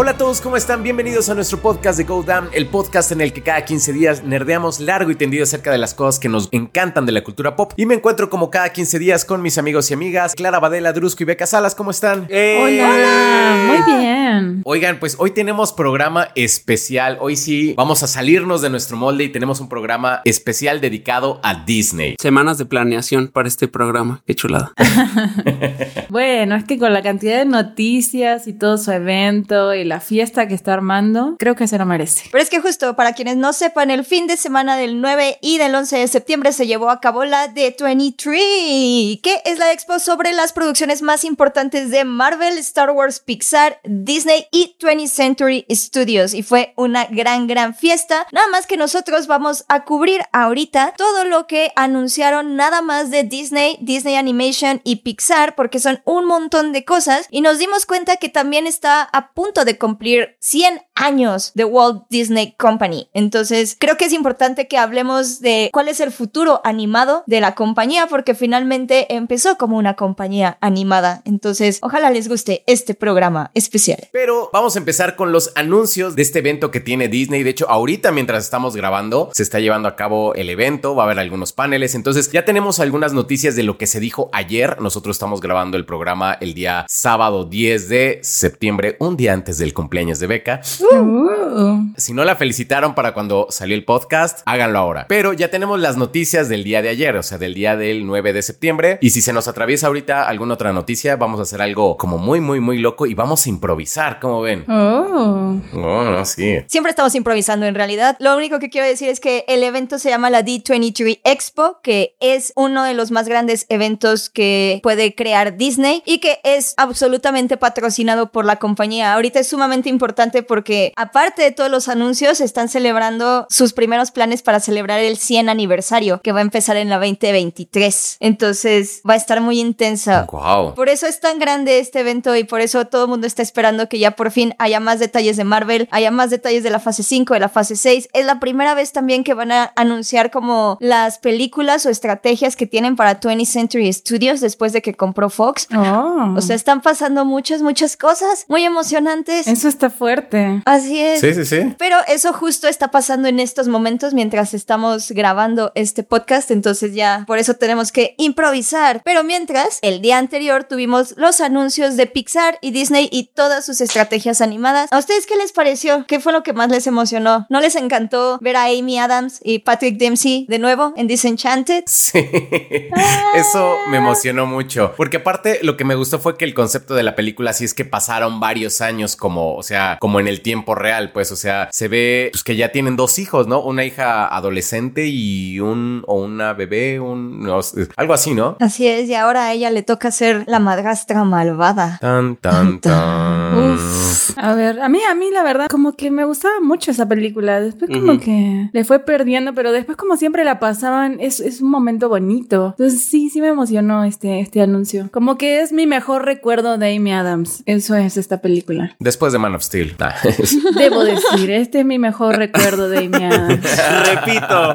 Hola a todos, ¿cómo están? Bienvenidos a nuestro podcast de Go Down, el podcast en el que cada 15 días nerdeamos largo y tendido acerca de las cosas que nos encantan de la cultura pop. Y me encuentro como cada 15 días con mis amigos y amigas, Clara Badela, Drusco y Beca Salas, ¿cómo están? ¡Eh! Hola, muy bien. Oigan, pues hoy tenemos programa especial. Hoy sí vamos a salirnos de nuestro molde y tenemos un programa especial dedicado a Disney. Semanas de planeación para este programa. Qué chulada. bueno, es que con la cantidad de noticias y todo su evento y la fiesta que está armando, creo que se lo merece. Pero es que justo para quienes no sepan, el fin de semana del 9 y del 11 de septiembre se llevó a cabo la D23, que es la expo sobre las producciones más importantes de Marvel, Star Wars, Pixar, Disney y 20th Century Studios. Y fue una gran, gran fiesta. Nada más que nosotros vamos a cubrir ahorita todo lo que anunciaron nada más de Disney, Disney Animation y Pixar, porque son un montón de cosas. Y nos dimos cuenta que también está a punto de cumplir 100 años de Walt Disney Company. Entonces, creo que es importante que hablemos de cuál es el futuro animado de la compañía, porque finalmente empezó como una compañía animada. Entonces, ojalá les guste este programa especial. Pero vamos a empezar con los anuncios de este evento que tiene Disney. De hecho, ahorita mientras estamos grabando, se está llevando a cabo el evento, va a haber algunos paneles. Entonces, ya tenemos algunas noticias de lo que se dijo ayer. Nosotros estamos grabando el programa el día sábado 10 de septiembre, un día antes del cumpleaños de Beca. Uh. Si no la felicitaron para cuando salió el podcast, háganlo ahora. Pero ya tenemos las noticias del día de ayer, o sea, del día del 9 de septiembre. Y si se nos atraviesa ahorita alguna otra noticia, vamos a hacer algo como muy, muy, muy loco y vamos a improvisar, como ven. Oh. Oh, no, sí. Siempre estamos improvisando en realidad. Lo único que quiero decir es que el evento se llama la D23 Expo, que es uno de los más grandes eventos que puede crear Disney y que es absolutamente patrocinado por la compañía. Ahorita es sumamente importante porque aparte de todos los anuncios, están celebrando sus primeros planes para celebrar el 100 aniversario que va a empezar en la 2023. Entonces va a estar muy intensa. Wow. Por eso es tan grande este evento y por eso todo el mundo está esperando que ya por fin haya más detalles de Marvel, haya más detalles de la fase 5, de la fase 6. Es la primera vez también que van a anunciar como las películas o estrategias que tienen para 20th Century Studios después de que compró Fox. Oh. O sea, están pasando muchas, muchas cosas muy emocionantes. Eso está fuerte. Así es. Sí, sí, sí. Pero eso justo está pasando en estos momentos mientras estamos grabando este podcast, entonces ya por eso tenemos que improvisar. Pero mientras, el día anterior tuvimos los anuncios de Pixar y Disney y todas sus estrategias animadas. ¿A ustedes qué les pareció? ¿Qué fue lo que más les emocionó? ¿No les encantó ver a Amy Adams y Patrick Dempsey de nuevo en Disenchanted? Sí. Eso me emocionó mucho. Porque aparte lo que me gustó fue que el concepto de la película sí es que pasaron varios años como, o sea, como en el tiempo real, pues, o sea, se ve pues, que ya tienen dos hijos, ¿no? Una hija adolescente y un, o una bebé, un, no, algo así, ¿no? Así es, y ahora a ella le toca ser la madrastra malvada. Tan, tan, tan. Uf. A ver, a mí, a mí la verdad, como que me gustaba mucho esa película. Después como que le fue perdiendo, pero después como siempre la pasaban, es, es un momento bonito. Entonces sí, sí me emocionó este, este anuncio. Como que es mi mejor recuerdo de Amy Adams. Eso es esta película. Después de Man of Steel. Ah. Debo decir, este es mi mejor recuerdo de Amy Adams. Repito.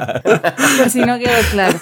Por si no quedó claro.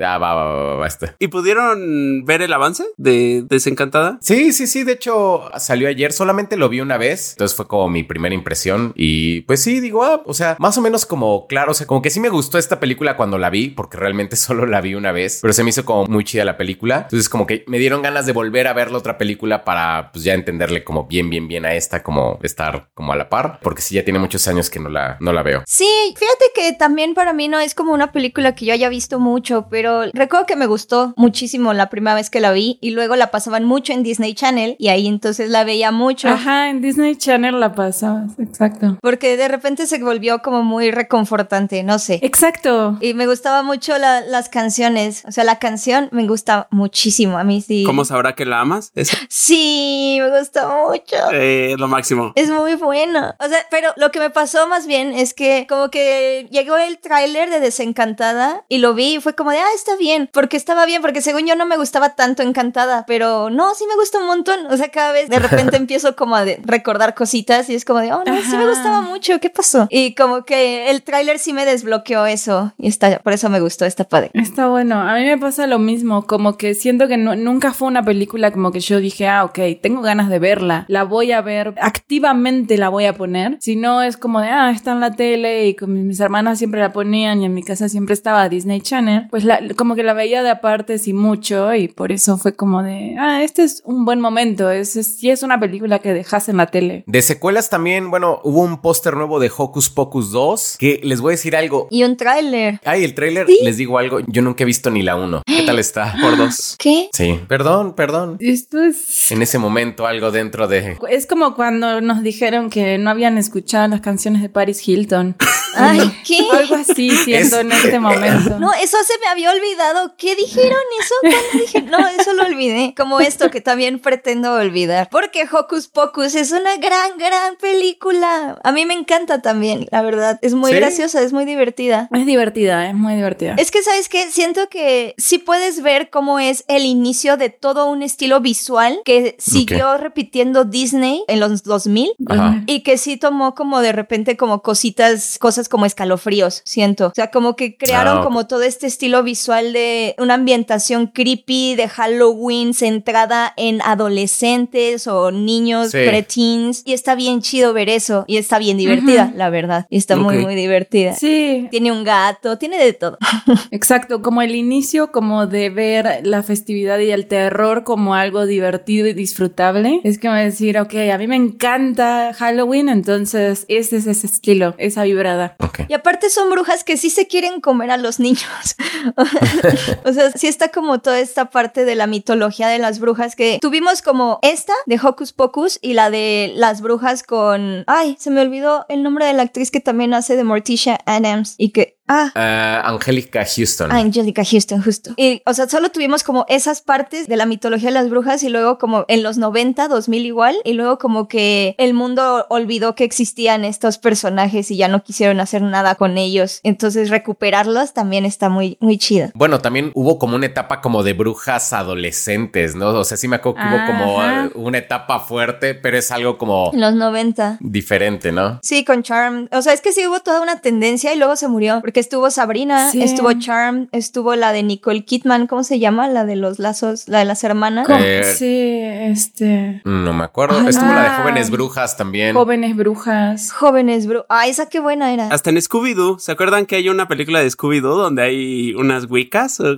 Ah, va, va, va, va, va, este. ¿Y pudieron ver el avance de Desencantada? Sí, sí, sí. De hecho, salió ayer. Solamente lo vi una vez. Entonces fue como mi primera impresión. Y pues sí, digo, ah, o sea, más o menos como claro. O sea, como que sí me gustó esta película cuando la vi, porque realmente solo la vi una vez. Pero se me hizo como muy chida la película. Entonces, como que me dieron ganas de volver a ver la otra película para pues ya entenderle como bien, bien, bien a esta, como estar como a la par. Porque sí, ya tiene muchos años que no la, no la veo. Sí, fíjate que también para mí no es como una película que yo haya visto mucho, pero recuerdo que me gustó muchísimo la primera vez que la vi y luego la pasaban mucho en Disney Channel y ahí entonces la veía mucho. Ajá, en Disney Channel la pasabas, exacto. Porque de repente se volvió como muy reconfortante, no sé. Exacto. Y me gustaba mucho la- las canciones. O sea, la canción me gusta muchísimo. A mí sí. ¿Cómo sabrá que la amas? Sí, me gusta mucho. eh, lo máximo. Es muy bueno. O sea, pero lo que me pasó más bien es que como que llegó el tráiler de Desencantada y lo vi y fue como de, ah, está bien. Porque estaba bien, porque según yo no me gustaba tanto Encantada, pero no, sí me gusta un montón. O sea, cada vez de repente empiezo como a recordar cositas y es como de, oh, no, sí me Ajá. gustaba mucho. ¿Qué pasó? Y como que el tráiler sí me desbloqueó eso y está, por eso me gustó, está padre. Está bueno. A mí me pasa lo mismo, como que siento que no- nunca fue una película como que yo dije, ah, ok, tengo ganas de verla verla, la voy a ver, activamente la voy a poner. Si no es como de, ah, está en la tele y con mis hermanas siempre la ponían y en mi casa siempre estaba Disney Channel, pues la, como que la veía de aparte y mucho y por eso fue como de, ah, este es un buen momento, es, es, es una película que dejas en la tele. De secuelas también, bueno, hubo un póster nuevo de Hocus Pocus 2 que les voy a decir algo. Y un tráiler. Ay, el tráiler, les digo algo, yo nunca he visto ni la 1. ¿Qué tal está? Por dos. ¿Qué? Sí, perdón, perdón. Esto es... En ese momento algo dentro de... Es como cuando nos dijeron que no habían escuchado las canciones de Paris Hilton. Ay, ¿qué? Algo así siento Es- en este momento. No, eso se me había olvidado. ¿Qué dijeron eso? ¿Cuándo dije? No, eso lo olvidé. Como esto que también pretendo olvidar. Porque Hocus Pocus es una gran, gran película. A mí me encanta también, la verdad. Es muy ¿Sí? graciosa, es muy divertida. Es divertida, es muy divertida. Es que, ¿sabes qué? Siento que sí puedes ver cómo es el inicio de todo un estilo visual que siguió repitiendo Disney en los 2000 Ajá. y que sí tomó como de repente como cositas, cosas como escalofríos, siento. O sea, como que crearon Ah, como todo este estilo visual de una ambientación creepy de Halloween centrada en adolescentes o niños, Sí. preteens. Y está bien chido ver eso. Y está bien divertida, la verdad. Y está muy, muy divertida. Sí, Tiene un gato, tiene de todo. exacto, como el inicio como de ver la festividad y el terror como algo divertido y disfrutable. Es como decir, ok, a mí me encanta Halloween, entonces ese es ese estilo, esa vibrada. Ok. Y aparte son brujas que sí se quieren comer a los niños. o sea, sí está como toda esta parte de la mitología de las brujas que tuvimos como esta de Hocus Pocus y la de las brujas con... Ay, se me olvidó el nombre de la actriz que también hace de Morticia Adams y que... Ah, Ah, Angélica Houston. Angelica Houston, justo. Y, o sea, solo tuvimos como esas partes de la mitología de las brujas y luego como en los 90, 2000 igual, y luego como que el mundo olvidó que existían estos personajes y ya no quisieron hacer nada con ellos. Entonces recuperarlos también está muy, muy chido. Bueno, también hubo como una etapa como de brujas adolescentes, ¿no? O sea, sí me acuerdo que hubo como Ajá. eh, una etapa fuerte, pero es algo como En los 90. diferente, ¿no? Sí, con Charm. O sea, es que sí hubo toda una tendencia y luego se murió. Porque estuvo Sabrina, Sí. estuvo Charm, estuvo la de Nicole Kidman, ¿cómo se llama? La de los lazos, la de las hermanas. Eh, Sí, este... No me acuerdo. Ay, Estuvo la de ah. jóvenes brujas también. Jóvenes brujas. Jóvenes, bro. Ah, esa qué buena era. Hasta en Scooby-Doo. ¿Se acuerdan que hay una película de Scooby-Doo donde hay unas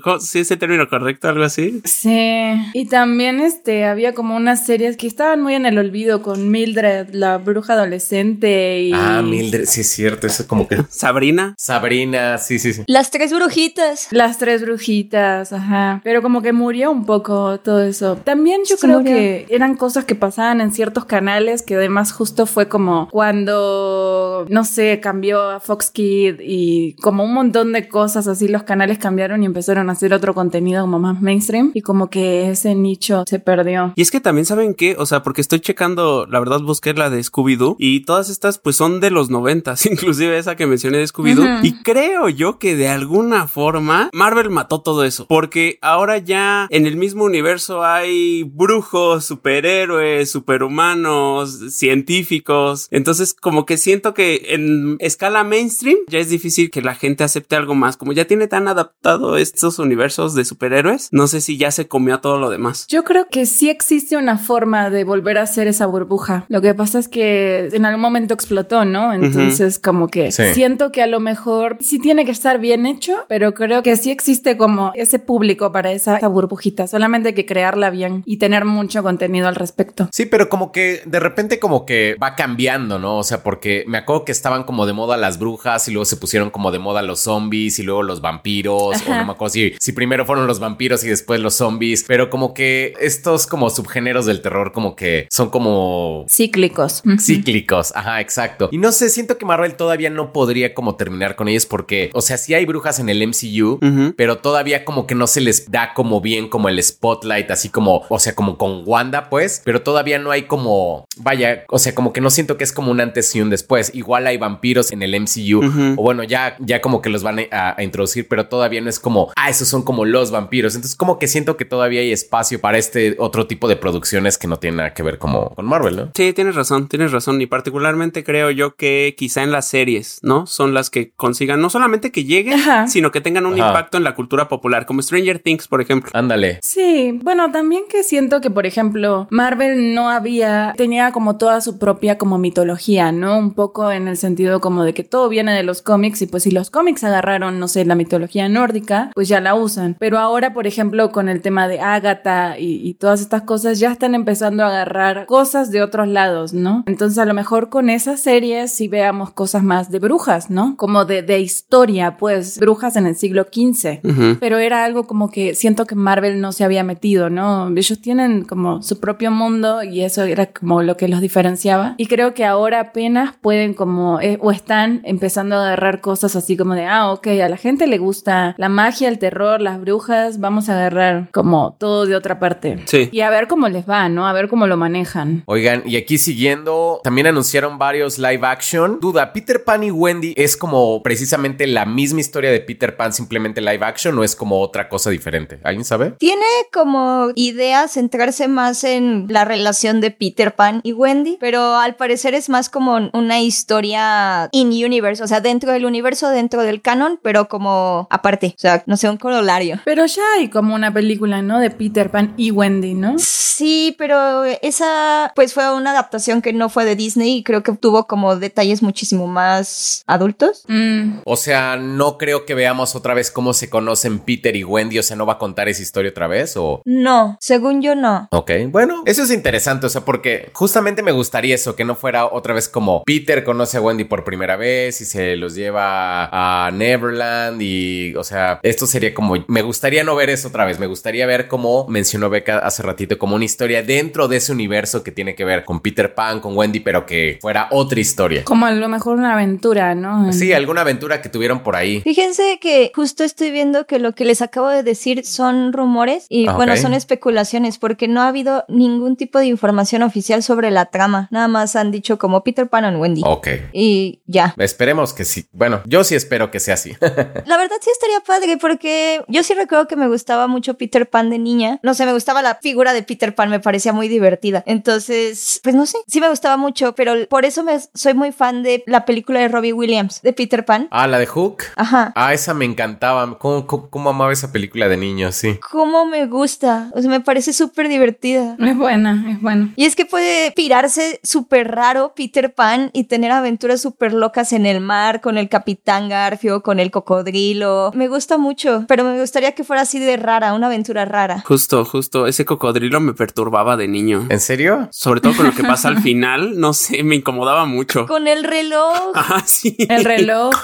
cómo- ¿Sí es el término correcto? ¿Algo así? Sí, y también este había como unas series que estaban muy en el olvido con Mildred, la bruja adolescente y Ah, Mildred, sí es cierto, eso es como que Sabrina. Sabrina, sí, sí, sí. Las tres brujitas. las tres brujitas, ajá. Pero como que murió un poco todo eso. También yo creo murió. que eran cosas que pasaban en ciertos canales que además justo fue como cuando no sé, cambió a Fox Kid y como un montón de cosas así los canales cambiaron y empezaron a hacer otro contenido como más mainstream y como que ese nicho se perdió. Y es que también saben qué, o sea, porque estoy checando, la verdad busqué la de Scooby-Doo y todas estas pues son de los noventas, inclusive esa que mencioné de Scooby-Doo. Y creo yo que de alguna forma Marvel mató todo eso, porque ahora ya en el mismo universo hay brujos, superhéroes, superhumanos, científicos. Entonces como que siento que en escala mainstream ya es difícil que la gente acepte algo más, como ya tiene tan adaptado estos universos de superhéroes, no sé si ya se comió a todo lo demás. Yo creo que sí existe una forma de volver a hacer esa burbuja. Lo que pasa es que en algún momento explotó, ¿no? Entonces, como que Sí. siento que a lo mejor sí tiene que estar bien hecho, pero creo que sí existe como ese público para esa, esa burbujita. Solamente hay que crearla bien y tener mucho contenido al respecto. Sí, pero como que de repente como que va cambiando, ¿no? O sea, porque me acuerdo que estaban como de moda las brujas y luego se pusieron como de moda los zombies y luego los vampiros, o no me acuerdo si, si primero fueron los vampiros y después los zombies, pero como que estos como subgéneros del terror como que son como Cíclicos. Cíclicos, ajá, exacto. Y no sé, siento que Marvel todavía no podría como terminar con ellos porque, o sea, sí hay brujas en el MCU, pero todavía como que no se les da como bien como el spotlight, así como, o sea, como con Wanda, pues, pero todavía no hay como, vaya, o sea, como que no siento que es como un antes y un después. Igual hay vampiros en el MCU, o bueno, ya, ya como que los van a, a introducir, pero todavía no es como, ah, esos son como los vampiros. Entonces, como que siento que todavía hay espacio para este otro tipo de producciones que no tienen nada que ver como con Marvel, ¿no? Sí, tienes razón, tienes razón. Y particularmente creo yo que quizá en las series, ¿no? Son las que consigan no solamente que lleguen, Ajá. sino que tengan un Ajá. impacto en la cultura popular, como Stranger Things, por ejemplo. Ándale. Sí, bueno, también que siento que, por ejemplo, Marvel no había, tenía como toda su propia como mitología, ¿no? Un poco en el sentido como de que todo viene de los cómics y pues si los cómics agarraron, no sé, la mitología nórdica, pues ya la usan. Pero ahora, por ejemplo, con el tema de Agatha y, y todas estas cosas, ya están empezando a agarrar cosas de otros lados, ¿no? Entonces a lo mejor con esas series sí veamos cosas más de brujas, ¿no? Como de, de historia, pues, brujas en el siglo XV Ujú. pero era algo como que siento que Marvel no se había metido, ¿no? Ellos tienen como su propio mundo y eso era como lo que los diferenciaba. Y creo que ahora apenas pueden como, eh, o están empezando a agarrar cosas así como de, ah, ok, a la gente le gusta la magia, el terror, las brujas, vamos a agarrar como todo de otra parte. Sí. Y a ver cómo les va, ¿no? A ver cómo lo manejan. Oigan, y aquí siguiendo, también anunciaron varios live action. Duda, ¿Peter Pan y Wendy es como precisamente la misma historia de Peter Pan, simplemente live action, o es como otra cosa diferente? ¿Alguien sabe? Tiene como idea centrarse más en la relación de Peter Pan y Wendy, pero al parecer es más como una historia in-universe, o sea, dentro del universo, dentro del canon, pero como aparte, o sea, no sé, un corolario. Pero ya hay como una película, ¿no? De Peter Pan y Wendy, ¿no? Sí, pero esa pues fue una adaptación que no fue de Disney y creo que tuvo como detalles muchísimo más adultos. Mm, O sea, no creo que veamos otra vez cómo se conocen Peter y Wendy, o sea, ¿no va a contar esa historia otra vez o...? No, según yo no. Ok, bueno, eso es interesante, o sea, porque justamente me gustaría eso, que no fuera otra vez como Peter conoce a Wendy por primera vez y se los lleva a Neverland y, o sea, esto sería como, me gustaría no ver eso otra vez, me gustaría ver como mencionó Beca hace ratito, como una historia dentro de ese universo que tiene que ver con Peter Pan, con Wendy, pero que fuera otra historia. como a lo mejor una aventura, ¿no? Sí, alguna aventura que tuvieron por ahí. Fíjense que justo estoy viendo que lo que les acabo de decir son rumores y Ah, bueno, son especulaciones porque no ha habido ningún tipo de información oficial sobre la trama. Nada más han dicho como Peter Pan and Wendy. Ok. Y ya. Esperemos que sí. Bueno, yo sí espero que sea así. La verdad sí estaría padre porque yo sí recuerdo que me gustaba mucho Peter Pan de niña. No sé, me gustaba la figura de Peter Pan, me parecía muy divertida. Entonces, pues no sé, sí me gustaba mucho, pero por eso me, soy muy fan de la película de Robbie Williams, de Peter Pan. ah, la de Hook. Ajá. Ah, esa me encantaba. ¿Cómo, cómo, cómo amaba esa película de niño? Sí. Cómo me gusta. O sea, me parece súper divertida. Es buena, es buena. Y es que puede pirarse súper raro Peter Pan y tener aventuras súper locas en el mar con el Capitán Garfio, con el cocodrilo. Me gusta mucho, pero me gustaría que fuera así de rara, una aventura rara. Justo, justo, ese cocodrilo me perturbaba de niño. ¿En serio? Sobre todo con lo que pasa al final, no sé, me incomodaba mucho. Con el reloj. Ajá, sí. El reloj.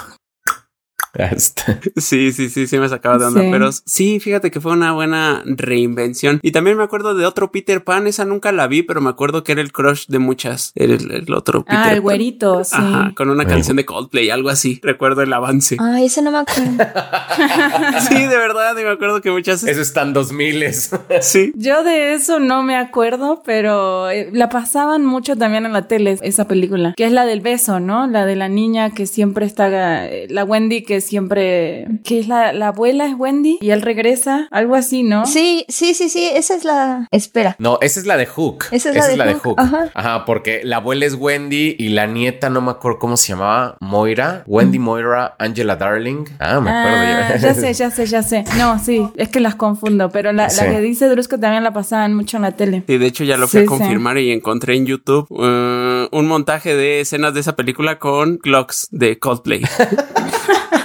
Este, Sí, sí, sí, sí me sacaba de onda, Sí. pero sí, fíjate que fue una buena reinvención. Y también me acuerdo de otro Peter Pan, esa nunca la vi, pero me acuerdo que era el crush de muchas, el, el otro Peter Ah, el Pan. güerito, sí. Ajá, con una canción de Coldplay, algo así. Recuerdo el avance. Ay, ese no me acuerdo. Sí, de verdad, y me acuerdo que muchas. eso están dos miles. Sí. Yo de eso no me acuerdo, pero eh, la pasaban mucho también en la tele, esa película, que es la del beso, ¿no? La de la niña que siempre está, eh, la Wendy que siempre, que es la, la abuela es Wendy y él regresa, algo así, ¿no? Sí, sí, sí, sí, esa es la... Espera. No, esa es la de Hook. Esa es la de Hook, ajá. porque la abuela es Wendy y la nieta no me acuerdo cómo se llamaba. Moira. Wendy Moira, Angela Darling. Ah, me acuerdo Ah, ya sé, ya sé, ya sé. No, sí, es que las confundo, pero la, Sí. la que dice Drusco también la pasaban mucho en la tele. Sí, de hecho ya lo fui Sí, a sí. confirmar y encontré en YouTube eh, un montaje de escenas de esa película con clocks de Coldplay.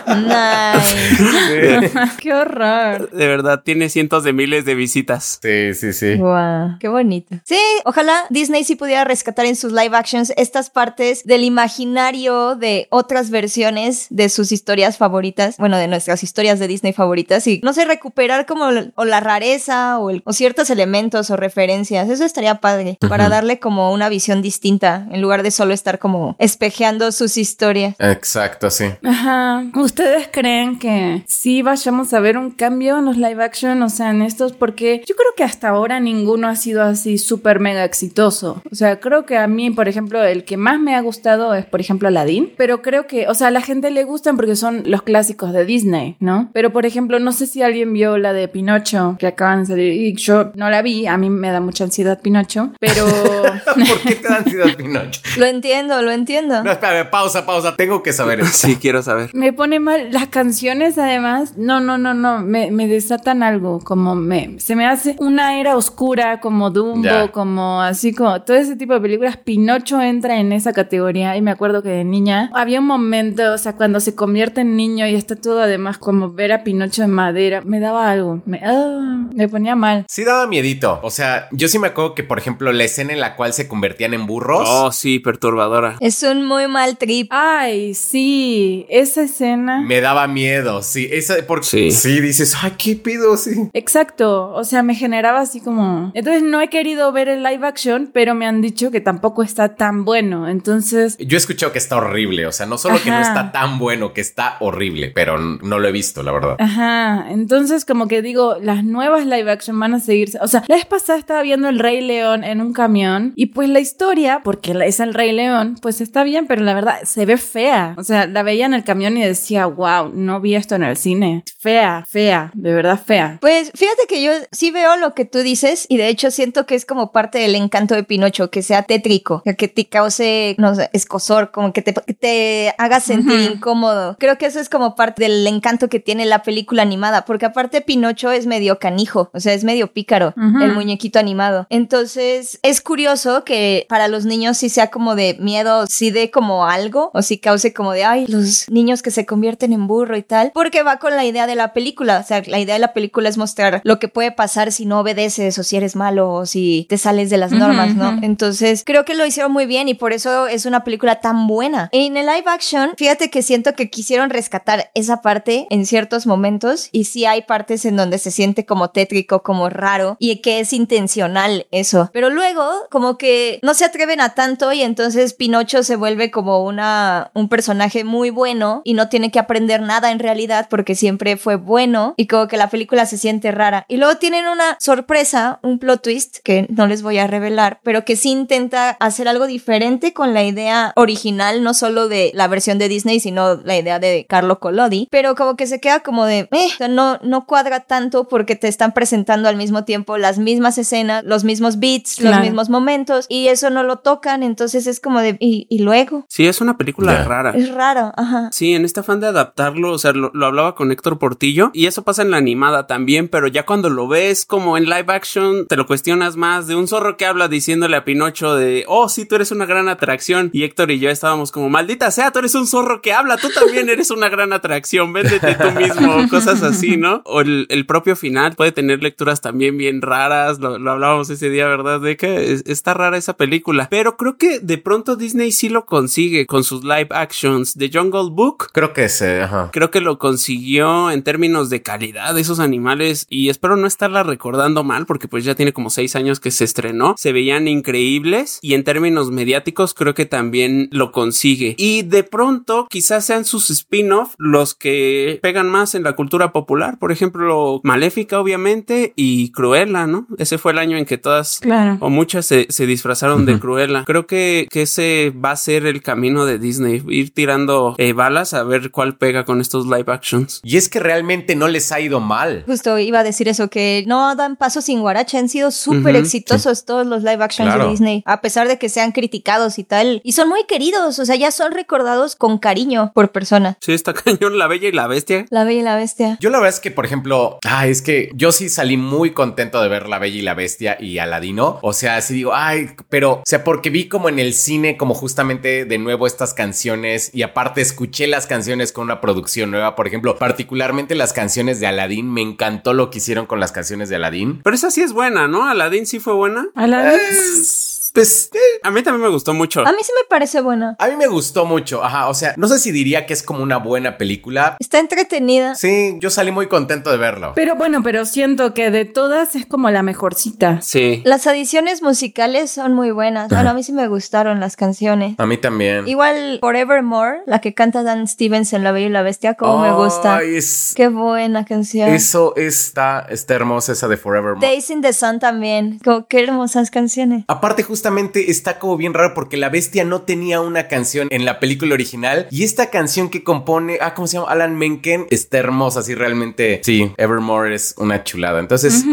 Nice. Qué horror. De verdad, tiene cientos de miles de visitas. Sí, sí, sí. Wow, qué bonito. Sí, ojalá Disney sí pudiera rescatar en sus live actions estas partes del imaginario de otras versiones de sus historias favoritas, bueno, de nuestras historias de Disney favoritas y no sé, recuperar como o la rareza o, el- o ciertos elementos o referencias. Eso estaría padre para darle como una visión distinta en lugar de solo estar como espejeando sus historias. Exacto, sí. Ajá. ¿Ustedes creen que sí vayamos a ver un cambio en los live action? O sea, en estos, porque yo creo que hasta ahora ninguno ha sido así súper mega exitoso. O sea, creo que a mí, por ejemplo, el que más me ha gustado es, por ejemplo, Aladdin. Pero creo que, o sea, a la gente le gustan porque son los clásicos de Disney, ¿no? Pero, por ejemplo, no sé si alguien vio la de Pinocho que acaban de salir. Y yo no la vi, a mí me da mucha ansiedad Pinocho, pero... ¿Por qué te dan ansiedad, Pinocho? Lo entiendo, lo entiendo. No, espérame, pausa, pausa. Tengo que saber eso. Sí, quiero saber. Me pone mal. Las canciones, además, no, no, no, no, me, me desatan algo, como me, se me hace una era oscura, como Dumbo, Ya. como así, como todo ese tipo de películas. Pinocho entra en esa categoría y me acuerdo que de niña había un momento, o sea, cuando se convierte en niño y está todo además como ver a Pinocho en madera, me daba algo, me, ah, me ponía mal. Sí daba miedito. O sea, yo sí me acuerdo que, por ejemplo, la escena en la cual se convertían en burros. Oh, sí, perturbadora. Es un muy mal trip. Ay, sí, esa escena. Me daba miedo, sí. Esa, porque Sí. sí. dices, ay, ¿qué pido? Sí. Exacto, o sea, me generaba así como... Entonces no he querido ver el live action, pero me han dicho que tampoco está tan bueno, entonces... Yo he escuchado que está horrible. O sea, no solo que no Ajá. está tan bueno, que está horrible, pero no lo he visto, la verdad. Ajá, entonces como que digo, las nuevas live action van a seguirse. O sea, la vez pasada estaba viendo el Rey León en un camión y pues la historia, porque es el Rey León, pues está bien, pero la verdad se ve fea. O sea, la veía en el camión y decía, wow, no vi esto en el cine. Fea, fea, de verdad fea. Pues fíjate que yo sí veo lo que tú dices y de hecho siento que es como parte del encanto de Pinocho, que sea tétrico, que te cause, no sé, escosor, como que te, que te haga sentir incómodo. Creo que eso es como parte del encanto que tiene la película animada, porque aparte Pinocho es medio canijo, o sea, es medio pícaro, el muñequito animado. Entonces es curioso que para los niños sí sea como de miedo, sí de como algo, o sí cause como de, ay, los niños que se convierten en burro y tal, porque va con la idea de la película, o sea, la idea de la película es mostrar lo que puede pasar si no obedeces o si eres malo o si te sales de las normas, ¿no? Entonces creo que lo hicieron muy bien y por eso es una película tan buena. En el live action, fíjate que siento que quisieron rescatar esa parte en ciertos momentos y sí hay partes en donde se siente como tétrico, como raro y que es intencional eso. Pero luego como que no se atreven a tanto y entonces Pinocho se vuelve como una un personaje muy bueno y no tiene que aprender nada en realidad porque siempre fue bueno y como que la película se siente rara. Y luego tienen una sorpresa, un plot twist que no les voy a revelar, pero que sí intenta hacer algo diferente con la idea original, no solo de la versión de Disney, sino la idea de Carlo Collodi, pero como que se queda como de, eh, o sea, no, no cuadra tanto porque te están presentando al mismo tiempo las mismas escenas, los mismos beats, los Claro. mismos momentos, y eso no lo tocan, entonces es como de, y, y luego, Sí, es una película Ya. rara. es raro, ajá. Sí, en este afán de adaptarlo, o sea, lo, hablaba con Héctor Portillo y eso pasa en la animada también, pero ya cuando lo ves como en live action, te lo cuestionas más de un zorro que habla diciéndole a Pinocho de, oh, sí, tú eres una gran atracción. Y Héctor y yo estábamos como, maldita sea, tú eres un zorro que habla, tú también eres una gran atracción, véndete tú mismo, cosas así, ¿no? O el, propio final puede tener lecturas también bien raras, lo, hablábamos ese día, ¿verdad? De que es- está rara esa película, pero creo que de pronto Disney sí lo consigue con sus live actions. The Jungle Book Creo que se, ajá. creo que lo consiguió en términos de calidad de esos animales y espero no estarla recordando mal porque pues ya tiene como seis años que se estrenó se veían increíbles y en términos mediáticos creo que también lo consigue y de pronto quizás sean sus spin-off los que pegan más en la cultura popular por ejemplo Maléfica obviamente y Cruella no ese fue el año en que todas Claro. o muchas se, se disfrazaron de Cruella. Creo que, que ese va a ser el camino de Disney, ir tirando eh, balas a ver cuál pega con estos live actions. Y es que realmente no les ha ido mal. Justo iba a decir eso, que no dan paso sin guaracha, han sido súper exitosos todos los live actions Claro. de Disney, a pesar de que sean criticados y tal, y son muy queridos, o sea, ya son recordados con cariño por persona. Sí, está cañón la bella y la bestia. La Bella y la Bestia. Yo la verdad es que, por ejemplo, ah, es que yo sí salí muy contento de ver La Bella y la Bestia y Aladino. O sea, sí digo, ay, pero, o sea, porque vi como en el cine, como justamente de nuevo estas canciones y aparte escuché las canciones con una producción nueva. Por ejemplo, particularmente las canciones de Aladdin. Me encantó lo que hicieron con las canciones de Aladdin. Pero esa sí es buena, ¿no? Aladdin sí fue buena. A la vez. Pues eh, A mí también me gustó mucho. A mí sí me parece buena. a mí me gustó mucho. Ajá, o sea, no sé si diría que es como una buena película. Está entretenida. Sí, yo salí muy contento de verlo. Pero bueno, pero siento que de todas es como la mejorcita. Sí. Las adiciones musicales son muy buenas. Bueno, a mí sí me gustaron las canciones. A mí también. Igual Forevermore, la que canta Dan Stevens en La Bella y la Bestia, como me gusta. Ay, es- Qué buena canción. Eso está, está hermosa esa de Forevermore. Days in the Sun también. Como qué hermosas canciones. Aparte, justamente justamente está como bien raro porque la bestia no tenía una canción en la película original y esta canción que compone, ah, ¿cómo se llama? Alan Menken, está hermosa, así realmente, sí, Evermore es una chulada. Entonces,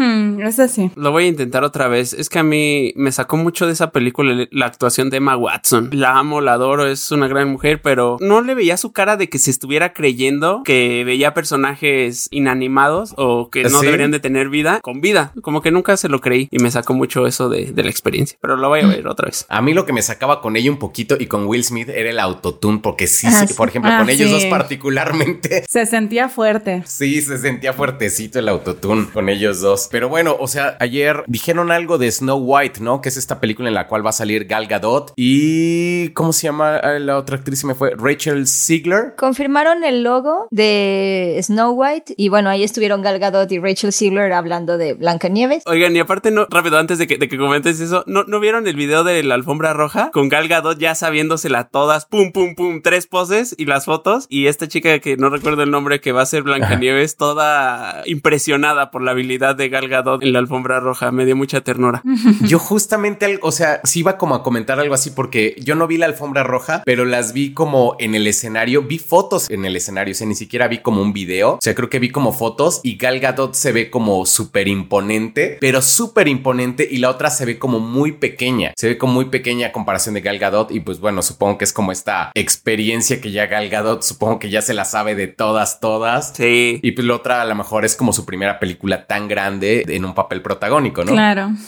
es así. Lo voy a intentar otra vez. Es que a mí me sacó mucho de esa película la actuación de Emma Watson. La amo, la adoro, es una gran mujer, pero no le veía su cara de que se estuviera creyendo que veía personajes inanimados o que no ¿Sí? deberían de tener vida con vida. Como que nunca se lo creí y me sacó mucho eso de, de la experiencia. Pero lo voy a ver otra vez. A mí lo que me sacaba con ella un poquito y con Will Smith era el autotune, porque sí, Ah, sí, por ejemplo, Ah, con ellos dos particularmente. Se sentía fuerte. Sí, se sentía fuertecito el autotune con ellos dos. Pero bueno, o sea, ayer dijeron algo de Snow White, ¿no? Que es esta película en la cual va a salir Gal Gadot y ¿cómo se llama Ah, la otra actriz? Se me fue Rachel Ziegler. Confirmaron el logo de Snow White y bueno, ahí estuvieron Gal Gadot y Rachel Ziegler hablando de Blancanieves. Oigan, y aparte, no, rápido, antes de que, de que comentes eso, ¿no, ¿no vieron el video de la alfombra roja? Con Gal Gadot ya sabiéndosela todas, pum, pum, pum, tres poses y las fotos. Y esta chica que no recuerdo el nombre, que va a ser Blancanieves, toda impresionada por la habilidad de Gal Gadot en la alfombra roja. Me dio mucha ternura. Yo justamente, o sea, sí iba como a comentar algo así porque yo no vi la alfombra roja, pero las vi como en el escenario, vi fotos en el escenario, o sea, ni siquiera vi como un video, o sea, creo que vi como fotos y Gal Gadot se ve como súper imponente, pero súper imponente y la otra se ve como muy pequeña, se ve como muy pequeña a comparación de Gal Gadot y pues bueno, supongo que es como esta experiencia que ya Gal Gadot, supongo que ya se la sabe de todas, todas. Sí. Y pues la otra a lo mejor es como su primera película tan grande en un papel protagónico, ¿no? Claro.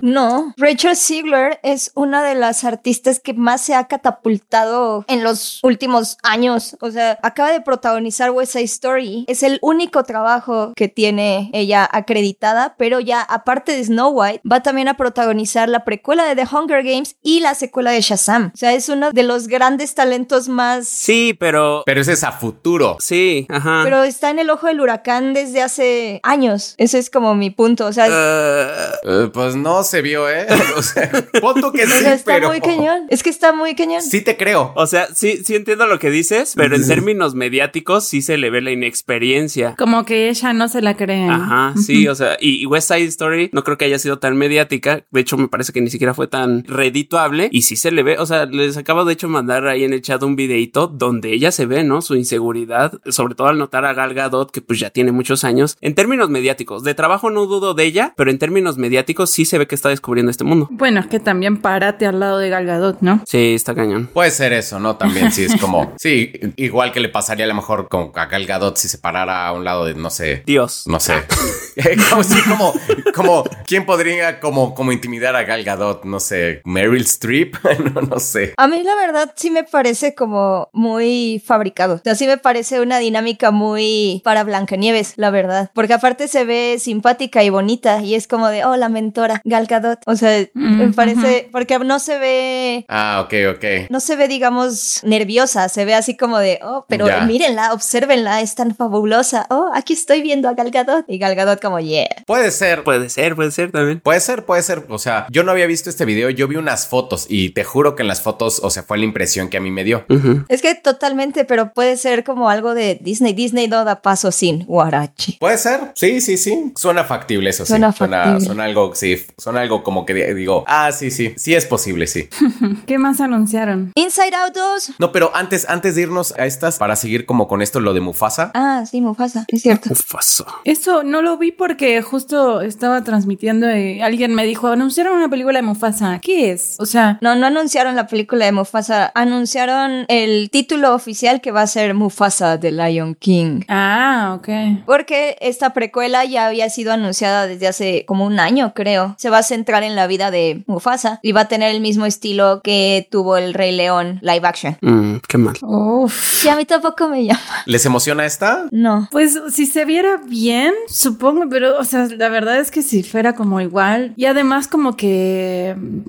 No, Rachel Ziegler es una de las artistas que más se ha catapultado en los últimos años. O sea, acaba de protagonizar West Side Story. Es el único trabajo que tiene ella acreditada, pero ya aparte de Snow White, va también a protagonizar la precuela de The Hunger Games y la secuela de Shazam. O sea, es uno de los grandes talentos más... Sí, pero... Pero ese es a futuro. Sí, ajá. Pero está en el ojo del huracán desde hace años. Ese es como mi punto. O sea, Eh, Eh, pues no se vio, ¿eh? O sea, punto que o sí, sea, está pero... muy cañón. Es que está muy cañón. Sí te creo. o sea, sí, sí entiendo lo que dices, pero en términos mediáticos sí se le ve la inexperiencia. Como que ella no se la cree. Ajá, sí, o sea, y, y West Side Story no creo que haya sido tan mediática. De hecho, me parece que ni siquiera fue tan redituable. Y sí se le ve, o sea, les acabo de hecho mandar ahí en el chat un videito donde ella se ve, ¿no? Su inseguridad, sobre todo al notar a Gal Gadot, que pues ya tiene muchos años. En términos mediáticos, de trabajo no dudo de ella, pero en términos mediáticos sí se ve que está descubriendo este mundo. Bueno, es que también párate al lado de Gal Gadot, ¿no? Sí, está cañón. Puede ser eso, ¿no? También sí es como... Sí, igual que le pasaría a lo mejor con a Gal Gadot si se parara a un lado de, no sé... Dios. No sé. como, sí, como, como, ¿quién podría como, como intimidar a Gal Gadot? No sé, Meryl Streep, no, no sé. A mí la verdad sí me parece como muy fabricado. O sea, sí me parece una dinámica muy para Blancanieves, la verdad. Porque aparte se ve simpática y bonita y es como de, oh, la mentora, Gal Gadot. O sea, me Mm, parece, porque no se ve... Ah, ok, ok. No se ve, digamos, nerviosa, se ve así como de, oh, pero Ya. mírenla, obsérvenla, es tan fabulosa. Oh, aquí estoy viendo a Gal Gadot. Y Gal Gadot como, yeah. Puede ser. Puede ser, puede ser también. Puede ser, puede ser. O sea, yo no había visto este video, yo vi unas fotos y te juro que en las fotos, o sea, fue la impresión que a mí me dio. Es que totalmente, pero puede ser como algo de Disney. Disney no da paso sin Warachi. Puede ser, sí, sí, sí. Suena factible, eso sí. Suena Suena, factible. suena algo, sí, suena algo como que digo, ah, sí, sí, sí es posible, sí. ¿Qué más anunciaron? Inside Out 2. No, pero antes, antes de irnos a estas, para seguir como con esto, lo de Mufasa. Ah, sí, Mufasa, es cierto. Ufazo. Eso no lo vi porque justo estaba transmitiendo y alguien me dijo, anunciaron una película de Mufasa. ¿Qué es? O sea, No, no anunciaron la película de Mufasa, anunciaron el título oficial que va a ser Mufasa de Lion King. ah, ok. Porque esta precuela ya había sido anunciada desde hace como un año, creo. Se va a centrar en la vida de Mufasa y va a tener el mismo estilo que tuvo el Rey León live action. Mm, qué mal. Uf. Y a mí tampoco me llama. ¿Les emociona esta? No. Pues si se viera bien, supongo, pero, o sea, la verdad es que si fuera como igual. Y además como que,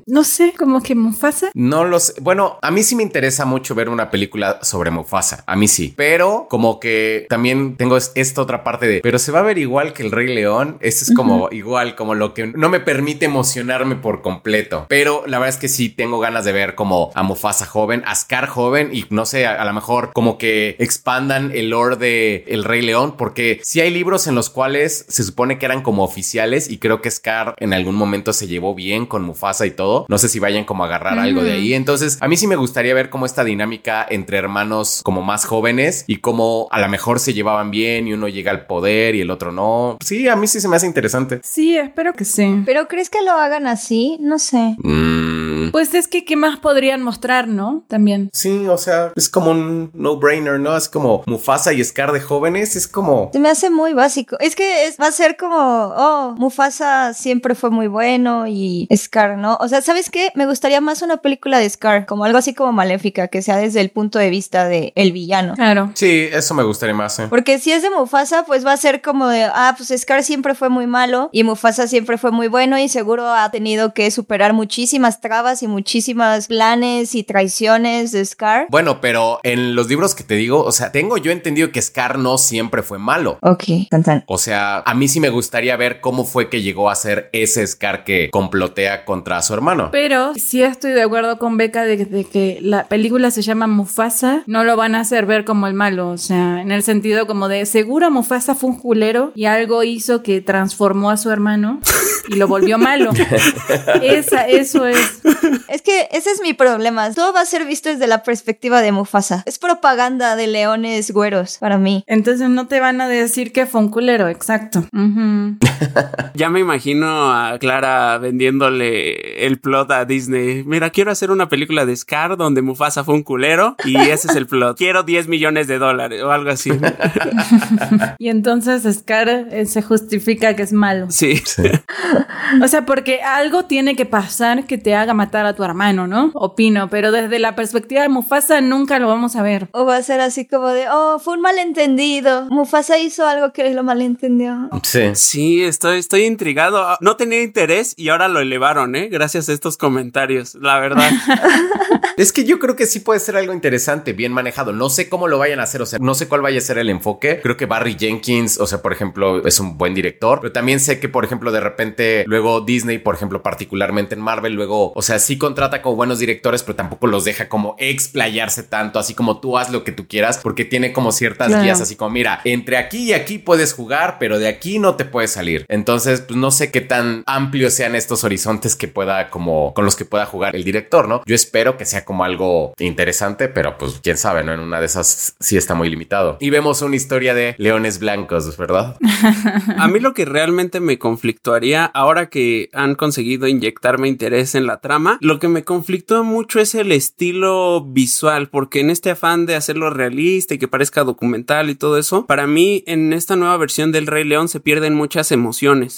no sé, como que Mufasa. No los. Bueno, a mí sí me interesa mucho ver una película sobre Mufasa. A mí sí. Pero como que también tengo es- esta otra parte de. Pero se va a ver igual que el Rey León. Este es como igual, como lo que no me permite emocionarme por completo. Pero la verdad es que sí tengo ganas de ver como a Mufasa joven, a Scar joven y no sé, a, a lo mejor como que expandan el lore de El Rey León. Porque sí hay libros en los cuales se supone que eran como oficiales y creo que Scar en algún momento se llevó bien con Mufasa. Mufasa y todo. No sé si vayan como a agarrar algo de ahí. Entonces, a mí sí me gustaría ver cómo esta dinámica entre hermanos como más jóvenes y cómo a lo mejor se llevaban bien y uno llega al poder y el otro no. Sí, a mí sí se me hace interesante. Sí, espero que sí. ¿Pero crees que lo hagan así? No sé. Mm, Pues es que, ¿qué más podrían mostrar, no? También. sí, o sea, es como un no-brainer, ¿no? Es como Mufasa y Scar de jóvenes. Es como... Se me hace muy básico. Es que es- va a ser como, oh, Mufasa siempre fue muy bueno y Scar, ¿no? O sea, ¿sabes qué? Me gustaría más una película de Scar, como algo así como maléfica, que sea desde el punto de vista de el villano. Claro. Sí, eso me gustaría más. ¿eh? Porque si es de Mufasa, pues va a ser como de, ah, pues Scar siempre fue muy malo y Mufasa siempre fue muy bueno y seguro ha tenido que superar muchísimas trabas y muchísimas planes y traiciones de Scar. Bueno, pero en los libros que te digo, o sea, tengo yo entendido que Scar no siempre fue malo. Ok, tan tan. O sea, a mí sí me gustaría ver cómo fue que llegó a ser ese Scar que complotea contra su hermano. Pero sí estoy de acuerdo con Beca de, de que la película se llama Mufasa, no lo van a hacer ver como el malo, o sea, en el sentido como de seguro Mufasa fue un culero y algo hizo que transformó a su hermano y lo volvió malo. Esa, eso es. Es que ese es mi problema. Todo va a ser visto desde la perspectiva de Mufasa. Es propaganda de leones güeros para mí. Entonces no te van a decir que fue un culero, exacto. Ujú. Ya me imagino a Clara vendiéndole el plot a Disney. Mira, quiero hacer una película de Scar donde Mufasa fue un culero y ese es el plot. Quiero 10 millones de dólares o algo así. Y entonces Scar eh, se justifica que es malo. Sí. O sea, porque algo tiene que pasar que te haga matar a tu hermano, ¿no? Opino, pero desde la perspectiva de Mufasa nunca lo vamos a ver. O va a ser así como de, oh, fue un malentendido. Mufasa hizo algo que lo malentendió. Sí. Sí, estoy, estoy intrigado. No tenía interés y ahora lo elevaron, ¿eh? Gracias a estos comentarios, la verdad. Es que yo creo que sí puede ser algo interesante, bien manejado. No sé cómo lo vayan a hacer, o sea, no sé cuál vaya a ser el enfoque. Creo que Barry Jenkins, o sea, por ejemplo, es un buen director, pero también sé que, por ejemplo, de repente luego Disney, por ejemplo, particularmente en Marvel, luego, o sea, sí contrata como buenos directores, pero tampoco los deja como explayarse tanto, así como tú haz lo que tú quieras, porque tiene como ciertas Claro. guías, así como, mira, entre aquí y aquí puedes jugar, pero de aquí no te puedes salir. Entonces, pues no sé qué tan amplios sean estos horizontes que pueda como con los que pueda jugar el director, ¿no? Yo espero que sea como algo interesante, pero pues quién sabe, ¿no? En una de esas sí está muy limitado. Y vemos una historia de leones blancos, ¿verdad? A mí lo que realmente me conflictuaría ahora que han conseguido inyectarme interés en la trama, lo que me conflictúa mucho es el estilo visual, porque en este afán de hacerlo realista y que parezca documental y todo eso, para mí en esta nueva versión del Rey León se pierden muchas emociones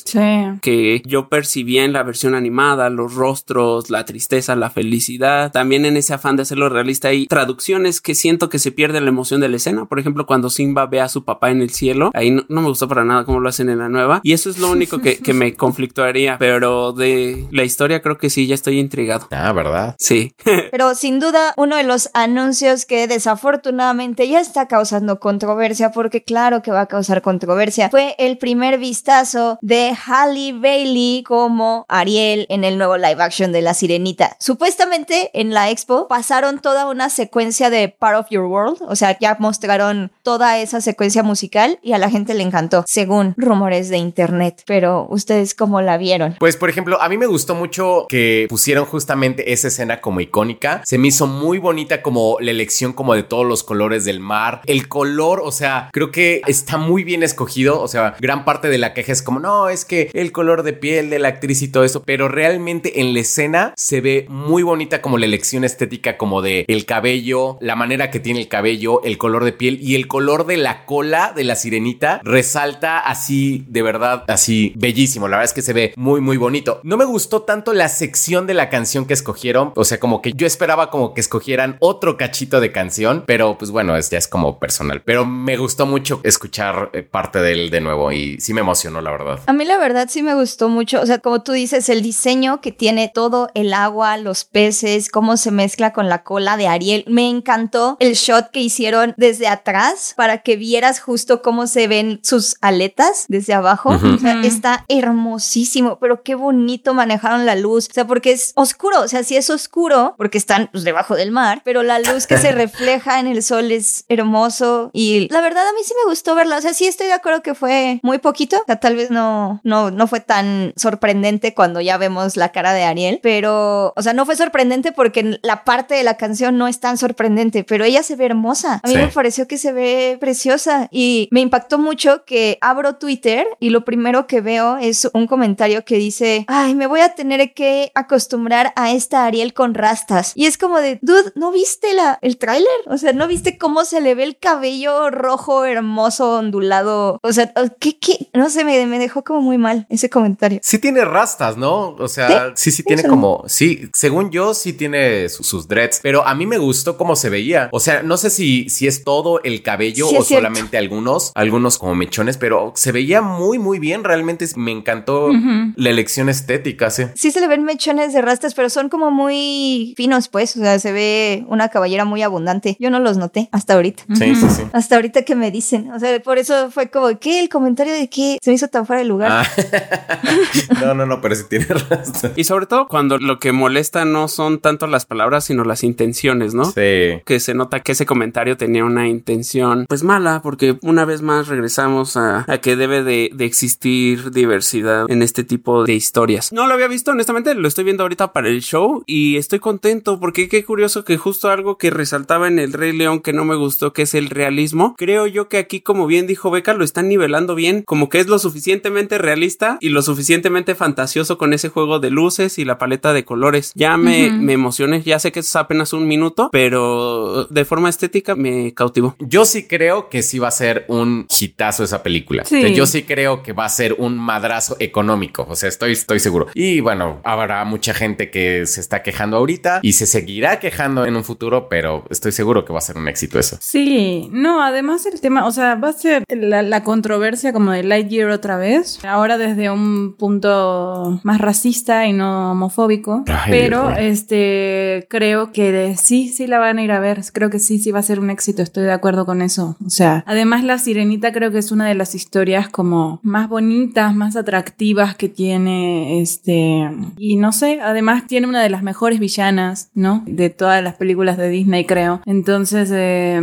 Sí. que yo percibía en la versión animada, los rostros, la tristeza, la felicidad. También en ese afán de hacerlo realista hay traducciones que siento que se pierde la emoción de la escena. Por ejemplo, cuando Simba ve a su papá en el cielo, ahí no, no me gustó para nada cómo lo hacen en la nueva. Y eso es lo único que, que me conflictuaría. Pero de la historia creo que sí, ya estoy intrigado. Ah, ¿verdad? Sí. Pero sin duda, uno de los anuncios que desafortunadamente ya está causando controversia, porque claro que va a causar controversia, fue el primer vistazo de Halle Bailey como Ariel en el nuevo live action de La Sirenita. Supuestamente en la expo pasaron toda una secuencia de Part of Your World, o sea, ya mostraron toda esa secuencia musical y a la gente le encantó, según rumores de internet. Pero ustedes cómo la vieron? Pues, por ejemplo, a mí me gustó mucho que pusieron justamente esa escena como icónica. Se me hizo muy bonita como la elección como de todos los colores del mar. El color, o sea, creo que está muy bien escogido. O sea, gran parte de la queja es como, no, es que el color de piel de la actriz y todo eso, pero realmente en la escena se ve muy bonita como la elección estética como de el cabello, la manera que tiene el cabello, el color de piel y el color de la cola de la sirenita resalta así de verdad, así bellísimo. La verdad es que se ve muy, muy bonito. No me gustó tanto la sección de la canción que escogieron. O sea, como que yo esperaba como que escogieran otro cachito de canción, pero pues bueno, ya es como personal. Pero me gustó mucho escuchar eh, parte de él de nuevo y sí me emocionó, la verdad. A mí la verdad sí me gustó mucho, o sea, como tú dices, el diseño que tiene todo el agua, los peces, cómo se mezcla con la cola de Ariel. Me encantó el shot que hicieron desde atrás para que vieras justo cómo se ven sus aletas desde abajo. O sea, está hermosísimo. pero qué bonito manejaron la luz. O sea, porque es oscuro. O sea, sí es oscuro porque están pues, debajo del mar, pero la luz que se refleja en el sol es hermoso. Y la verdad, a mí sí me gustó verla. O sea, sí estoy de acuerdo que fue muy poquito. O sea, tal vez no, no, no fue tan sorprendente cuando ya vemos la cara de Ariel, pero, o sea, no fue sorprendente porque la parte de la canción no es tan sorprendente, pero ella se ve hermosa. A mí Sí. me pareció que se ve preciosa y me impactó mucho que abro Twitter y lo primero que veo es un comentario que dice, ay, me voy a tener que acostumbrar a esta Ariel con rastas. Y es como de, dude, ¿no viste la, el tráiler? O sea, ¿no viste cómo se le ve el cabello rojo, hermoso, ondulado? O sea, ¿qué, qué? No sé, me, me dejó como muy mal ese comentario. Sí tiene rastas, ¿no? O sea, sí, sí, tiene eso. como, sí, según yo, sí tiene su- sus dreads, pero a mí me gustó cómo se veía. O sea, no sé si, si es todo el cabello Sí, o solamente algunos, algunos como mechones, pero se veía muy, muy bien. Realmente me encantó la elección estética, sí. Sí se le ven mechones de rastas, pero son como muy finos, pues. O sea, se ve una caballera muy abundante. Yo no los noté hasta ahorita. Sí, sí, sí. Hasta ahorita que me dicen. O sea, por eso fue como que el comentario de que se me hizo tan fuera de lugar. Ah. no, no, no, pero sí tiene rastas. Y sobre todo cuando lo que molesta no son tanto las palabras, sino las intenciones, ¿no? Sí. que se nota que ese comentario tenía una intención pues mala porque una vez más regresamos a, a que debe de, de existir diversidad en este tipo de historias. No lo había visto honestamente, lo estoy viendo ahorita para el show y estoy contento porque qué curioso que justo algo que resaltaba en el Rey León que no me gustó que es el realismo. Creo yo que aquí como bien dijo Beca lo están nivelando bien como que es lo suficientemente realista y lo suficientemente fantasioso con ese juego de luces y la paleta de colores. Ya me, me emocioné, ya sé que es apenas un minuto, pero de forma estética me cautivó. Yo sí creo que sí va a ser un hitazo esa película. Sí. O sea, yo sí creo que va a ser un madrazo económico. O sea, estoy, estoy seguro. Y bueno, habrá mucha gente que se está quejando ahorita y se seguirá quejando en un futuro, pero estoy seguro que va a ser un éxito eso. Sí, no, además el tema, o sea, va a ser la, la controversia como de Lightyear otra vez, ahora desde un punto más racista y no homofóbico, Ay, pero este creo que sí, sí la van a ir a ver, creo que sí, sí va a ser un éxito, estoy de acuerdo con eso, o sea, además La Sirenita creo que es una de las historias como más bonitas, más atractivas que tiene este, y no sé, además tiene una de las mejores villanas, ¿no? De todas las películas de Disney, creo. Entonces, eh,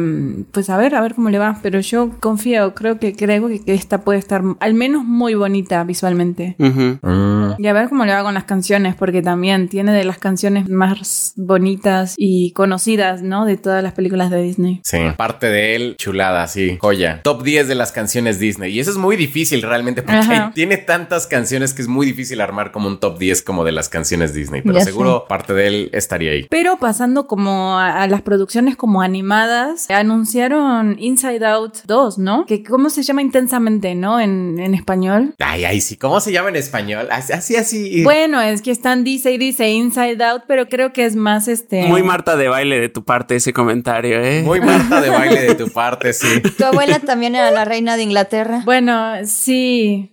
pues a ver, a ver cómo le va. Pero yo confío, creo que creo que esta puede estar al menos muy bonita visualmente. Mm. Y a ver cómo le va con las canciones, porque también tiene de las canciones más bonitas y conocidas, ¿no? De todas las películas de Disney. Sí, parte de él, chulada, sí, joya. Top 10 de las canciones Disney. Y eso es muy difícil realmente porque Ajá. tiene tantas canciones que es muy difícil armar como un top 10 como de las canciones Disney. Pero Ya seguro parte de él estaría ahí. Pero pasando como a, a las producciones como animadas, anunciaron Inside Out 2, ¿no? Que cómo se llama intensamente, ¿no? En, en español. Ay, ay, sí, ¿cómo se llama en español? Así, así. así. Bueno, es que están dice y dice Inside Out, pero creo que es más este. Muy Marta de baile de tu parte ese comentario, ¿eh? Muy Marta de baile de tu parte, sí. Tu abuela también era la reina de Inglaterra. Bueno, sí.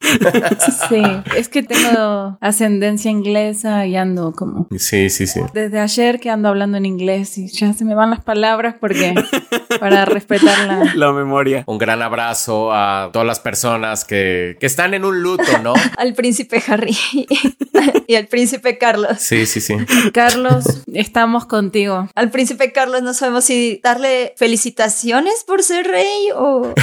Sí. Es que tengo ascendencia inglesa y ando como. Sí, sí, sí. Desde ayer que ando hablando en inglés y ya se me van las palabras porque. Para respetar la. La memoria. Un gran abrazo a todas las personas que, que están en un luto, ¿no? Al príncipe Harry y al príncipe Carlos. Sí, sí, sí. Carlos, estamos contigo. Al príncipe Carlos no sabemos si darle felicitaciones por ser rey o,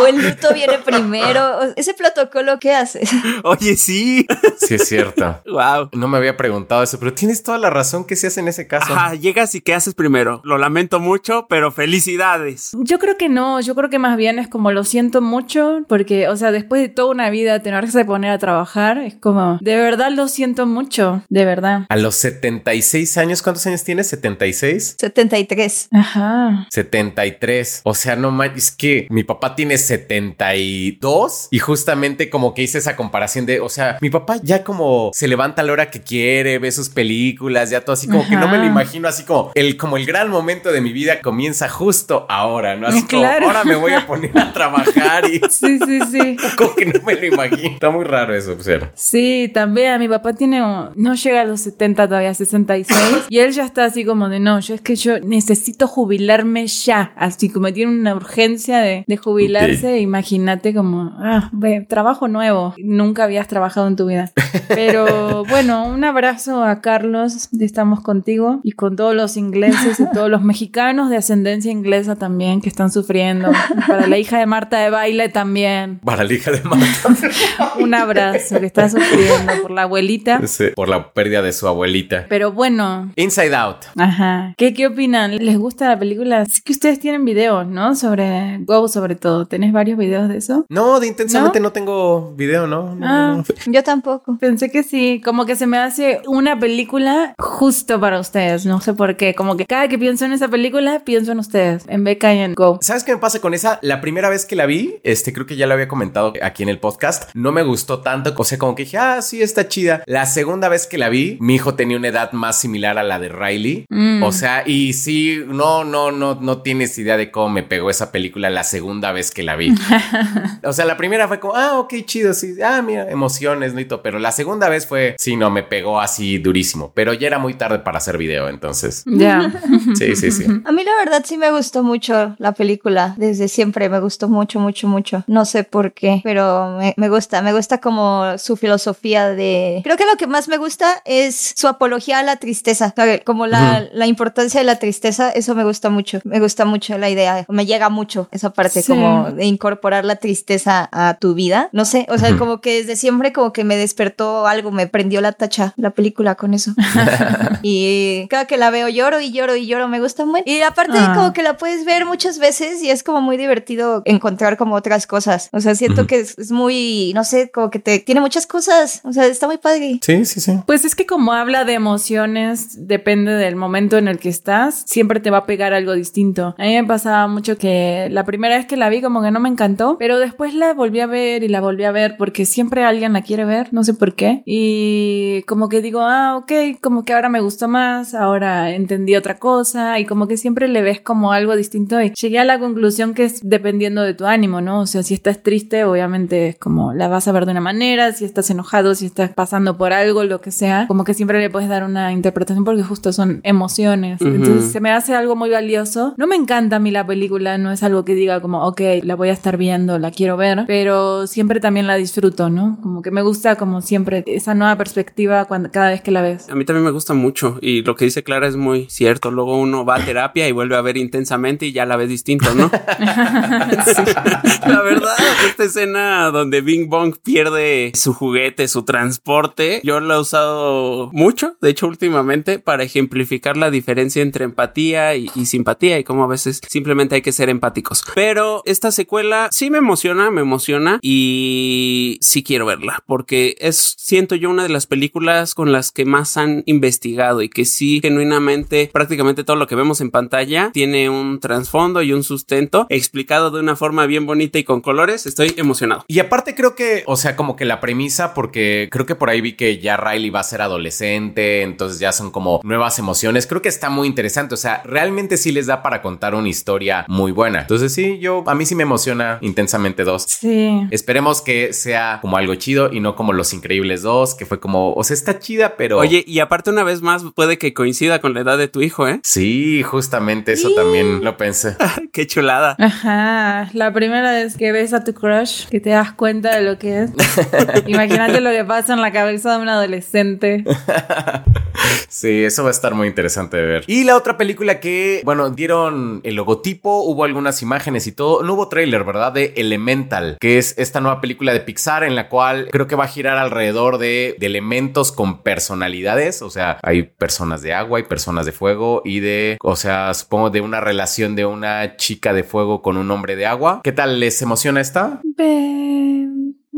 o el luto viene primero. Ese protocolo, ¿qué haces? Oye, sí. Sí, es cierto. wow. No me había preguntado eso, pero tienes toda la razón que se hace en ese caso. Ajá, llegas y ¿qué haces primero? Lo lamento mucho, pero felicidades. Yo creo que no, yo creo que más bien es como lo siento mucho, porque, o sea, después de toda una vida tenerse que poner a trabajar, es como, de verdad lo siento mucho, de verdad. A los 76 años, ¿cuántos años tienes? ¿76? 73. Ajá. 73. O sea, no manches, es que mi papá tiene 72 y justamente como que hice esa comparación de, o sea, mi papá ya como se levanta a la hora que quiere, ve sus películas, ya todo así como que no me lo imagino así como el como el gran momento de mi vida comienza justo ahora, ¿no? Así como ahora me voy a poner a trabajar y Sí, sí, sí. como que no me lo imagino. Está muy raro eso, o sea. Sí, también mi papá tiene, no llega a los 70 todavía, 66, y él ya está así como de, no, yo es que yo necesito jubilarme ya, así como tiene una urgencia de, de jubilarse, imagínate como, ah, ve, trabajo nuevo. nunca habías trabajado en tu vida. Pero bueno, un abrazo a Carlos, estamos contigo y con todos los ingleses y todos los mexicanos de ascendencia inglesa también que están sufriendo. Para la hija de Marta de baile también. Para la hija de Marta. un abrazo que está sufriendo por la abuelita. Sí, por la pérdida de su abuelita. Pero bueno. Inside Out. Ajá. ¿Qué, qué opinan? ¿Les gusta la película? Es que ustedes tienen videos, ¿no? Sobre Go, sobre todo. ¿Tenés varios videos de eso? No, de intensamente no, tengo video, ¿no? No, Ah. no. Yo tampoco. Pensé que sí, como que se me hace una película justo para ustedes, no sé por qué, como que cada que pienso en esa película, pienso en ustedes, en Becca y en Go. ¿Sabes qué me pasa con esa? La primera vez que la vi, este, creo que ya lo había comentado aquí en el podcast, no me gustó tanto, o sea, como que dije, ah, sí, está chida. La segunda vez que la vi, mi hijo tenía una edad más similar a la de Riley. Mm. O sea, y sí, no, no, no, no tienes idea de cómo me pegó esa película la segunda vez que la vi. o sea, la primera fue como, ah, ok, chido, sí, ah, mira, emociones, ¿no? Y todo. Pero la segunda vez fue, sí, no, me pegó así durísimo. Pero ya era muy tarde para hacer video, entonces. Ya. Sí, sí, sí. A mí la verdad sí me gustó mucho la película. Desde siempre me gustó mucho, mucho, mucho. No sé por qué, pero me, me gusta. Me gusta como su filosofía de... Creo que lo que más me gusta es su apología a la tristeza. Como la, la importancia de la tristeza, eso me gusta mucho. Me gusta mucho la idea. Me llega mucho esa parte Sí. como de incorporar la tristeza a tu vida. No sé, o sea, como que desde siempre como que me despertó algo, me prendió la tacha la película con eso. y cada que la veo lloro y lloro y lloro, me gusta muy. Y aparte Ah. como que la puedes ver muchas veces y es como muy divertido encontrar como otras cosas. O sea, siento que es, es muy, no sé, como que te tiene muchas cosas. O sea, está muy padre. Sí, sí, sí. Pues es que como habla de emociones, depende del momento en el que estás, siempre te va a pegar algo distinto. A mí me pasaba mucho que la primera vez que la vi como que no me encantó, pero después la volví a ver y la volví a ver porque siempre alguien la quiere ver, no sé por qué. Y como que digo, ah, ok, como que ahora me gustó más, ahora entendí otra cosa y como que siempre le ves como algo distinto y llegué a la conclusión que es dependiendo de tu ánimo, ¿no? O sea, si estás triste, obviamente es como la vas a ver de una manera, si estás enojado, si estás pasando por algo, lo que sea, como que siempre le puedes dar una interpretación porque justo son emociones. Entonces se me hace algo muy valioso. No me encanta a mí la película, no es algo que diga como, ok, la voy a estar viendo, la quiero ver, pero siempre también la disfruto, ¿no? Como que me gusta como siempre esa nueva perspectiva cuando, cada vez que la ves. A mí también me gusta mucho y lo que dice Clara es muy cierto. Luego uno va a terapia y vuelve a ver intensamente y ya la ves distinto, ¿no? La verdad, esta escena donde Bing Bong pierde su juguete, su transporte, yo la he usado mucho, de hecho últimamente, para ejemplificar la diferencia entre empatía y, y simpatía y cómo a veces simplemente hay que ser empáticos. Pero esta secuela sí me emociona, me emociona y sí quiero verla porque es, siento yo, una de las películas con las que más han investigado y que sí, genuinamente, prácticamente todo lo que vemos en pantalla tiene un trasfondo y un sustento explicado de una forma bien bonita y con colores. Estoy emocionado. Y aparte creo que, o sea, como que la premisa, porque creo que por ahí vi que ya Riley va a ser adolescente, entonces ya son como nuevas emociones. Creo que está muy interesante, o sea, realmente sí les da para contar una historia muy buena. Entonces sí, yo, a mí sí me emociona intensamente dos. Sí. Esperemos que sea como algo chido y no como Los Increíbles 2, que fue como, o sea, está chida, pero... Oye, y aparte una vez más puede que coincida con la edad de tu hijo, ¿eh? Sí, justamente eso también lo pensé. Qué chulada. Ajá, la primera vez que ves a tu crush, que te das cuenta de lo que es. Imagínate lo que pasa en la cabeza de un adolescente. Sí, eso va a estar muy interesante de ver. Y la otra película que, bueno, dieron el logotipo, hubo algunas imágenes y todo. No hubo tráiler, ¿verdad? De Elemental, que es esta nueva película de Pixar en la cual creo que va a girar alrededor de, de elementos con personalidades. O sea, hay personas de agua y personas de fuego y de, o sea, supongo de una relación de una chica de fuego con un hombre de agua. ¿Qué tal? ¿Les emociona esta? Ve-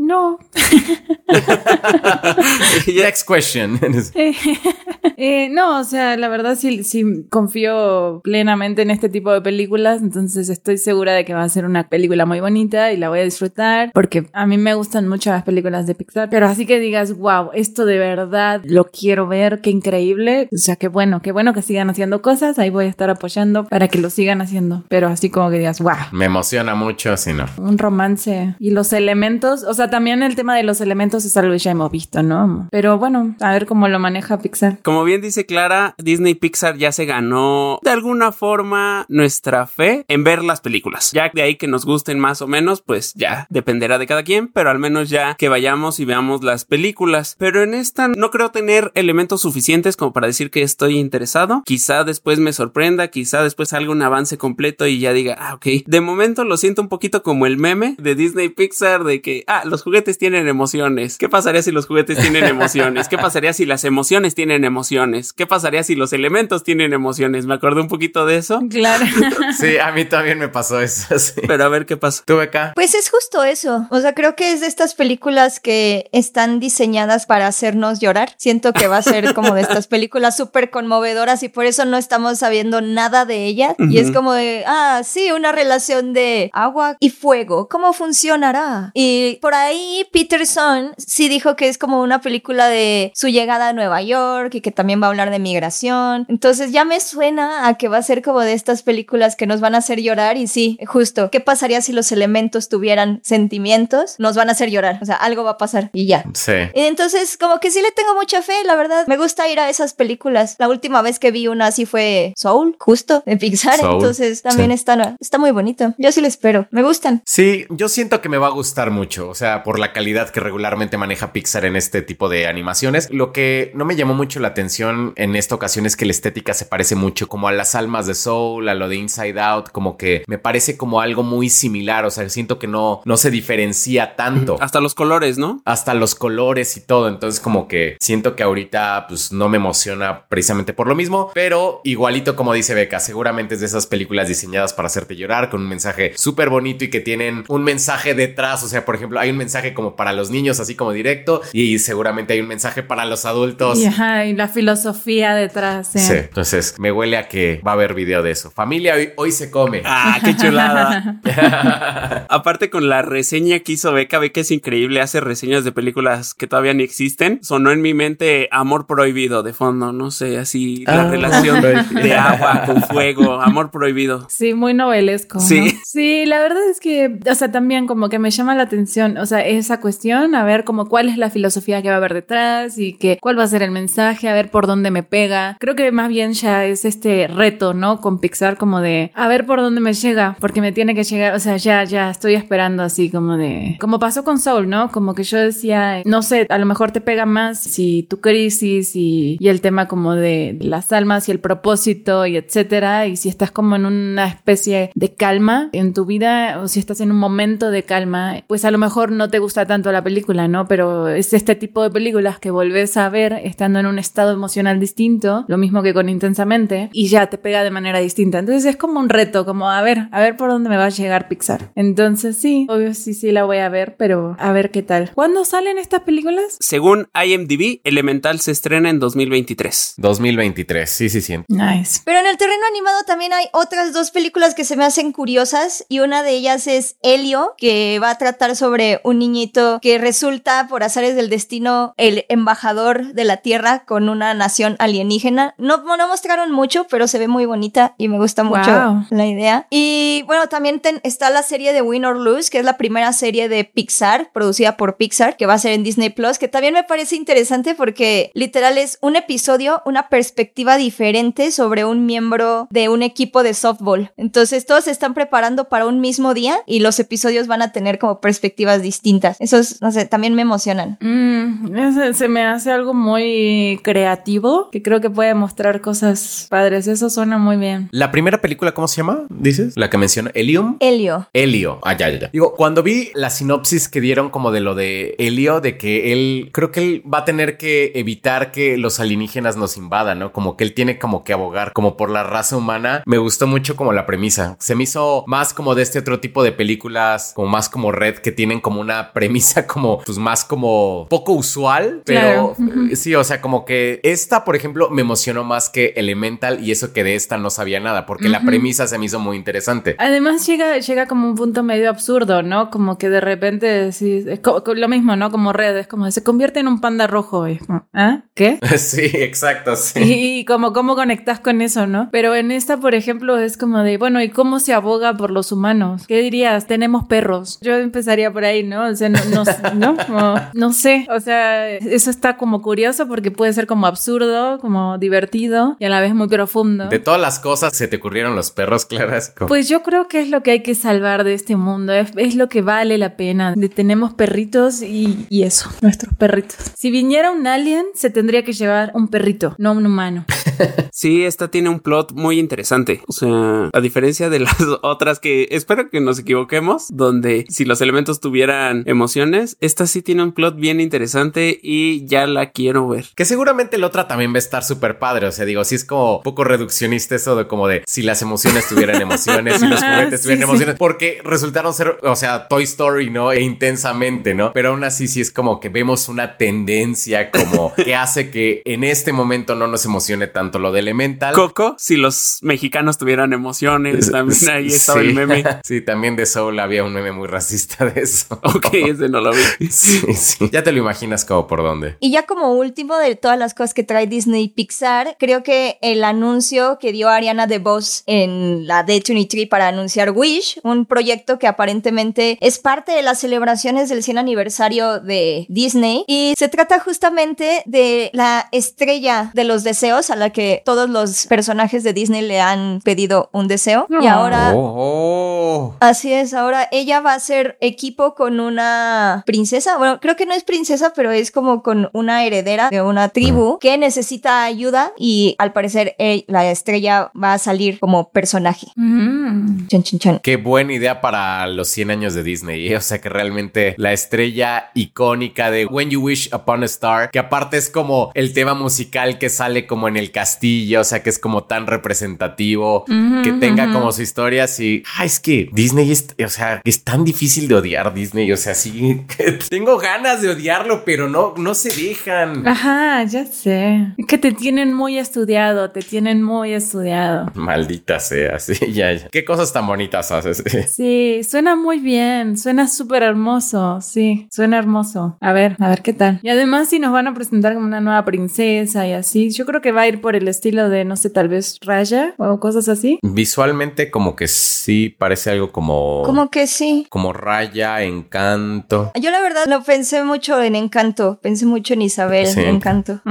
No. Next question. Eh, no, o sea, la verdad sí, sí confío plenamente en este tipo de películas, entonces estoy segura de que va a ser una película muy bonita y la voy a disfrutar porque a mí me gustan mucho las películas de Pixar, pero así que digas, wow, esto de verdad lo quiero ver, qué increíble, o sea, qué bueno, qué bueno que sigan haciendo cosas, ahí voy a estar apoyando para que lo sigan haciendo, pero así como que digas, wow. Me emociona mucho, si no. Un romance y los elementos, o sea, también el tema de los elementos es algo que ya hemos visto, ¿no? Pero bueno, a ver cómo lo maneja Pixar. Como bien dice Clara, Disney Pixar ya se ganó de alguna forma nuestra fe en ver las películas. Ya de ahí que nos gusten más o menos, pues ya dependerá de cada quien, pero al menos ya que vayamos y veamos las películas. Pero en esta no creo tener elementos suficientes como para decir que estoy interesado. Quizá después me sorprenda, quizá después salga un avance completo y ya diga, ah, ok. De momento lo siento un poquito como el meme de Disney Pixar de que, ah, los juguetes tienen emociones. ¿Qué pasaría si los juguetes tienen emociones? ¿Qué pasaría si las emociones tienen emociones? ¿Qué pasaría si los elementos tienen emociones? Me acordé un poquito de eso. Claro. Sí, a mí también me pasó eso. sí. Pero a ver qué pasa. ¿Tú, Beca? Pues es justo eso. O sea, creo que es de estas películas que están diseñadas para hacernos llorar. Siento que va a ser como de estas películas súper conmovedoras y por eso no estamos sabiendo nada de ellas. Y es como de, ah, sí, una relación de agua y fuego. ¿Cómo funcionará? Y por ahí Peterson sí dijo que es como una película de su llegada a Nueva York y que también va a hablar de migración. Entonces ya me suena a que va a ser como de estas películas que nos van a hacer llorar y sí, justo, ¿qué pasaría si los elementos tuvieran sentimientos? Nos van a hacer llorar, o sea, algo va a pasar y ya. Sí. Entonces, como que sí le tengo mucha fe, la verdad. Me gusta ir a esas películas. La última vez que vi una así fue Soul, justo, de Pixar. Soul, Entonces, también sí. está, está muy bonito. Yo sí lo espero. Me gustan. Sí, yo siento que me va a gustar mucho, o sea, por la calidad que regularmente maneja Pixar en este tipo de animaciones. Lo que no me llamó mucho la atención en esta ocasión es que la estética se parece mucho como a las almas de Soul, a lo de Inside Out, como que me parece como algo muy similar, o sea, siento que no, no se diferencia tanto. Hasta los colores, ¿no? hasta los colores y todo. Entonces, como que siento que ahorita pues no me emociona precisamente por lo mismo, pero igualito como dice Beca, seguramente es de esas películas diseñadas para hacerte llorar con un mensaje súper bonito y que tienen un mensaje detrás. O sea, por ejemplo, hay un mensaje como para los niños, así como directo, y seguramente hay un mensaje para los adultos. Y, ajá, y la filosofía detrás. Sí, Sí. entonces me huele a que va a haber video de eso. Familia, hoy, hoy se come. Ah, qué chulada. Aparte con la reseña que hizo Beca, Beca es increíble, hace reseñas de películas que todavía ni existen. Sonó en mi mente Amor Prohibido de fondo, no sé, así la Ah, relación de agua con fuego, Amor Prohibido. Sí, muy novelesco. ¿no? Sí. Sí, la verdad es que, o sea, también como que me llama la atención, o sea, esa cuestión, a ver como cuál es la filosofía que va a haber detrás y que cuál va a ser el mensaje, a ver por dónde me pega. Creo que más bien ya es este reto, ¿no? Con Pixar como de a ver por dónde me llega, porque me tiene que llegar, o sea, ya, ya estoy esperando así como de, como pasó con Soul, ¿no? Como que yo decía, no sé, a lo mejor te pega más si tu crisis y, y el tema como de las almas y el propósito y etcétera, y si estás como en una especie de calma en tu vida o si estás en un momento de calma, pues a lo mejor no te gusta tanto la película, ¿no? Pero es este tipo de películas que volvés a ver estando en un estado emocional distinto, lo mismo que con Intensamente, y ya te pega de manera distinta. Entonces es como un reto, como a ver, a ver por dónde me va a llegar Pixar. Entonces sí, obvio sí, sí la voy a ver, pero a ver qué tal. ¿Cuándo salen estas películas? Según IMDb, Elemental se estrena en 2023. 2023, sí, sí, sí. Nice. Pero en el terreno animado también hay otras dos películas que se me hacen curiosas y una de ellas es Helio, que va a tratar sobre un niñito que resulta por azares del destino el embajador de la Tierra con una nación alienígena. No, no mostraron mucho, pero se ve muy bonita y me gusta mucho Wow. la idea. Y bueno, también ten- está la serie de Win or Lose, que es la primera serie de Pixar, producida por Pixar, que va a ser en Disney Plus, que también me parece interesante porque literal es un episodio, una perspectiva diferente sobre un miembro de un equipo de softball. Entonces todos se están preparando para un mismo día y los episodios van a tener como perspectivas distintas. Esos, no sé, también me emocionan. Mm, ese- se me hace algo muy creativo que creo que puede mostrar cosas padres. Eso suena muy bien. La primera película, ¿cómo se llama? ¿Dices? La que menciona Helium. Helio. Helio. Ah, ya, ya, ya. Digo, cuando vi la sinopsis que dieron como de lo de Helio, de que él, creo que él va a tener que evitar que los alienígenas nos invadan, ¿no? Como que él tiene como que abogar como por la raza humana. Me gustó mucho como la premisa. Se me hizo más como de este otro tipo de películas, como más como Red, que tienen como una premisa como, pues más como poco usual, pero Claro. eh, sí, o sea, como que esta, por ejemplo, me emocionó más que Elemental y eso que de esta no sabía nada, porque la premisa se me hizo muy interesante. Además llega, llega como un punto medio absurdo, ¿no? Como que de repente decís, es lo mismo, ¿no? Como Red, es como se convierte en un panda rojo. ¿ah? ¿qué? sí, exacto, sí. Y, como cómo conectas con eso, ¿no? Pero en esta, por ejemplo, es como de, bueno, ¿y cómo se aboga por los humanos? ¿Qué dirías? Tenemos perros. Yo empezaría por ahí, ¿no? O sea, no, no, no, sé. O sea, eso está como curioso porque puede ser como absurdo, como divertido y a la vez muy profundo. De todas las cosas se te ocurrieron los perros, Clara. Pues yo creo que es lo que hay que salvar de este mundo. Es, lo que vale la pena. De, tenemos perritos y, y eso, nuestros perritos. Si viniera un alien, se tendría que llevar un perrito, no un humano. sí, esta tiene un plot muy interesante. O sea, a diferencia de las otras que espero que nos equivoquemos, donde si los elementos tuvieran emociones, esta sí tiene un plot bien interesante y ya la quiero ver. Que seguramente la otra también va a estar súper padre. O sea, digo, si es como poco reduccionista eso de como de si las emociones tuvieran emociones, si los juguetes tuvieran emociones, porque resultaron ser, o sea, Toy Story, ¿no? E intensamente, ¿no? Pero aún así sí es como que vemos una tendencia como que hace que en este momento no nos emocione tanto lo de Elemental. Coco, si los mexicanos tuvieran emociones, también ahí estaba el meme. Sí, también de Soul había un meme muy racista de eso. Ok, ese no lo vi. Sí, sí. Ya te lo imaginas como por dónde. Y ya como último de todas las cosas que trae Disney Pixar, creo que el anuncio que dio Ariana DeVos en la D23 para anunciar Wish, un proyecto que aparentemente es parte de las celebraciones del 100 aniversario de Disney y se trata justamente de la estrella de los deseos a la que todos los personajes de Disney le han pedido un deseo y ahora oh, oh. así es, ahora ella va a ser equipo con una princesa, bueno, creo que no es princesa, pero es como con una heredera de una tribu que necesita ayuda y al parecer eh, la estrella va a salir como personaje. Mm. Qué buena idea para los 100 años de Disney. ¿eh? O sea que realmente la estrella icónica de When You Wish Upon a Star, que aparte es como el tema musical que sale como en el castillo, o sea que es como tan representativo, que tenga como su historia así. Ah, es que Disney es, o sea, es tan difícil de odiar Disney. O sea, sí, tengo ganas de odiarlo, pero no, no se dejan. Ajá, ya sé. Es que te tienen muy estudiado, te tienen muy estudiado. Maldita sea, sí, ya, ya. Qué cosas tan bonitas haces. Sí, suena muy bien, suena súper hermoso, sí, suena hermoso. A ver, a ver qué tal. Y además si nos van a presentar como una nueva princesa y así, yo creo que va a ir por el estilo de, no sé, tal vez Raya o cosas así. Visualmente como que sí, parece algo como... Como que sí. Como Raya, Encanto. Yo la verdad no pensé mucho en Encanto, pensé mucho en Isabel, Encanto.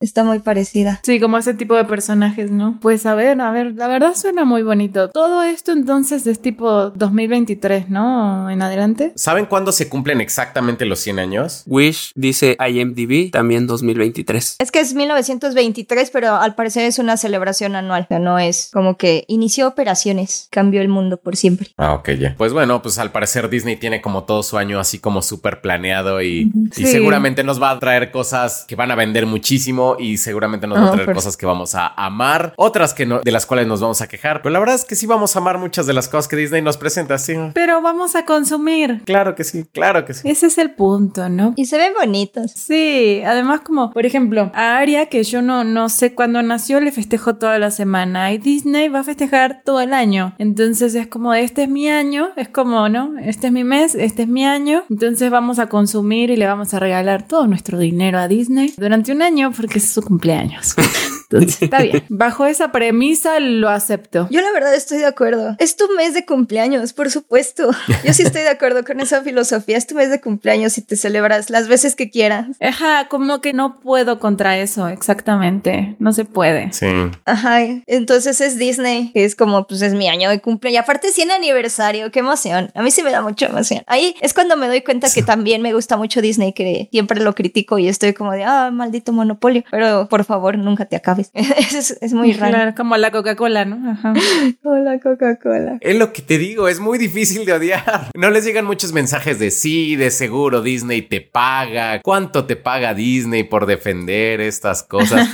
Está muy parecida. Sí, como ese tipo de personajes, ¿no? Pues a ver, a ver, la verdad suena muy bonito. Todo esto entonces es tipo 2023, ¿no? En adelante. ¿Saben cuándo se cumplen exactamente los 100 años? Wish dice IMDb también 2023. Es que es 1923, pero al parecer es una celebración anual. O no es como que inició operaciones, cambió el mundo por siempre. Ah, ok, ya. Pues bueno, pues al parecer Disney tiene como todo su año así como súper planeado y, seguramente nos va a traer cosas que van a vender muchísimo y seguramente nos va a traer cosas que vamos a amar, otras que no, de las cuales nos vamos a quejar. Pero la verdad es que sí vamos a amar muchas de las cosas que Disney nos presenta, sí. Pero vamos a consumir. Claro que sí, claro que sí. Ese es el punto, ¿no? Y se ven bonitos. Sí, además como, por ejemplo, a Aria, que yo no, no sé cuándo nació, le festejo toda la semana y Disney va a festejar todo el año. Entonces es como, este es mi año, es como, ¿no? Este es mi mes, este es mi año. Entonces vamos a consumir y le vamos a regalar todo nuestro dinero a Disney durante un año porque es su cumpleaños. Entonces, está bien. Bajo esa premisa lo acepto. Yo la verdad estoy de acuerdo. Es tu mes de cumpleaños, por supuesto. Yo sí estoy de acuerdo con esa filosofía. Es tu mes de cumpleaños y te celebras las veces que quieras. Ajá, como que no puedo contra eso, exactamente. No se puede. Sí. Ajá. Entonces es Disney, que es como, pues es mi año de cumpleaños. Y aparte 100 aniversario, qué emoción. A mí sí me da mucha emoción. Ahí es cuando me doy cuenta que también me gusta mucho Disney, que siempre lo critico y estoy como de, ah, maldito monopolio. Pero por favor, nunca te acabes. es, muy raro. como la Coca-Cola, ¿no? Ajá. como la Coca-Cola. Es lo que te digo, es muy difícil de odiar. No les llegan muchos mensajes de sí, de seguro Disney te paga. ¿Cuánto te paga Disney por defender estas cosas?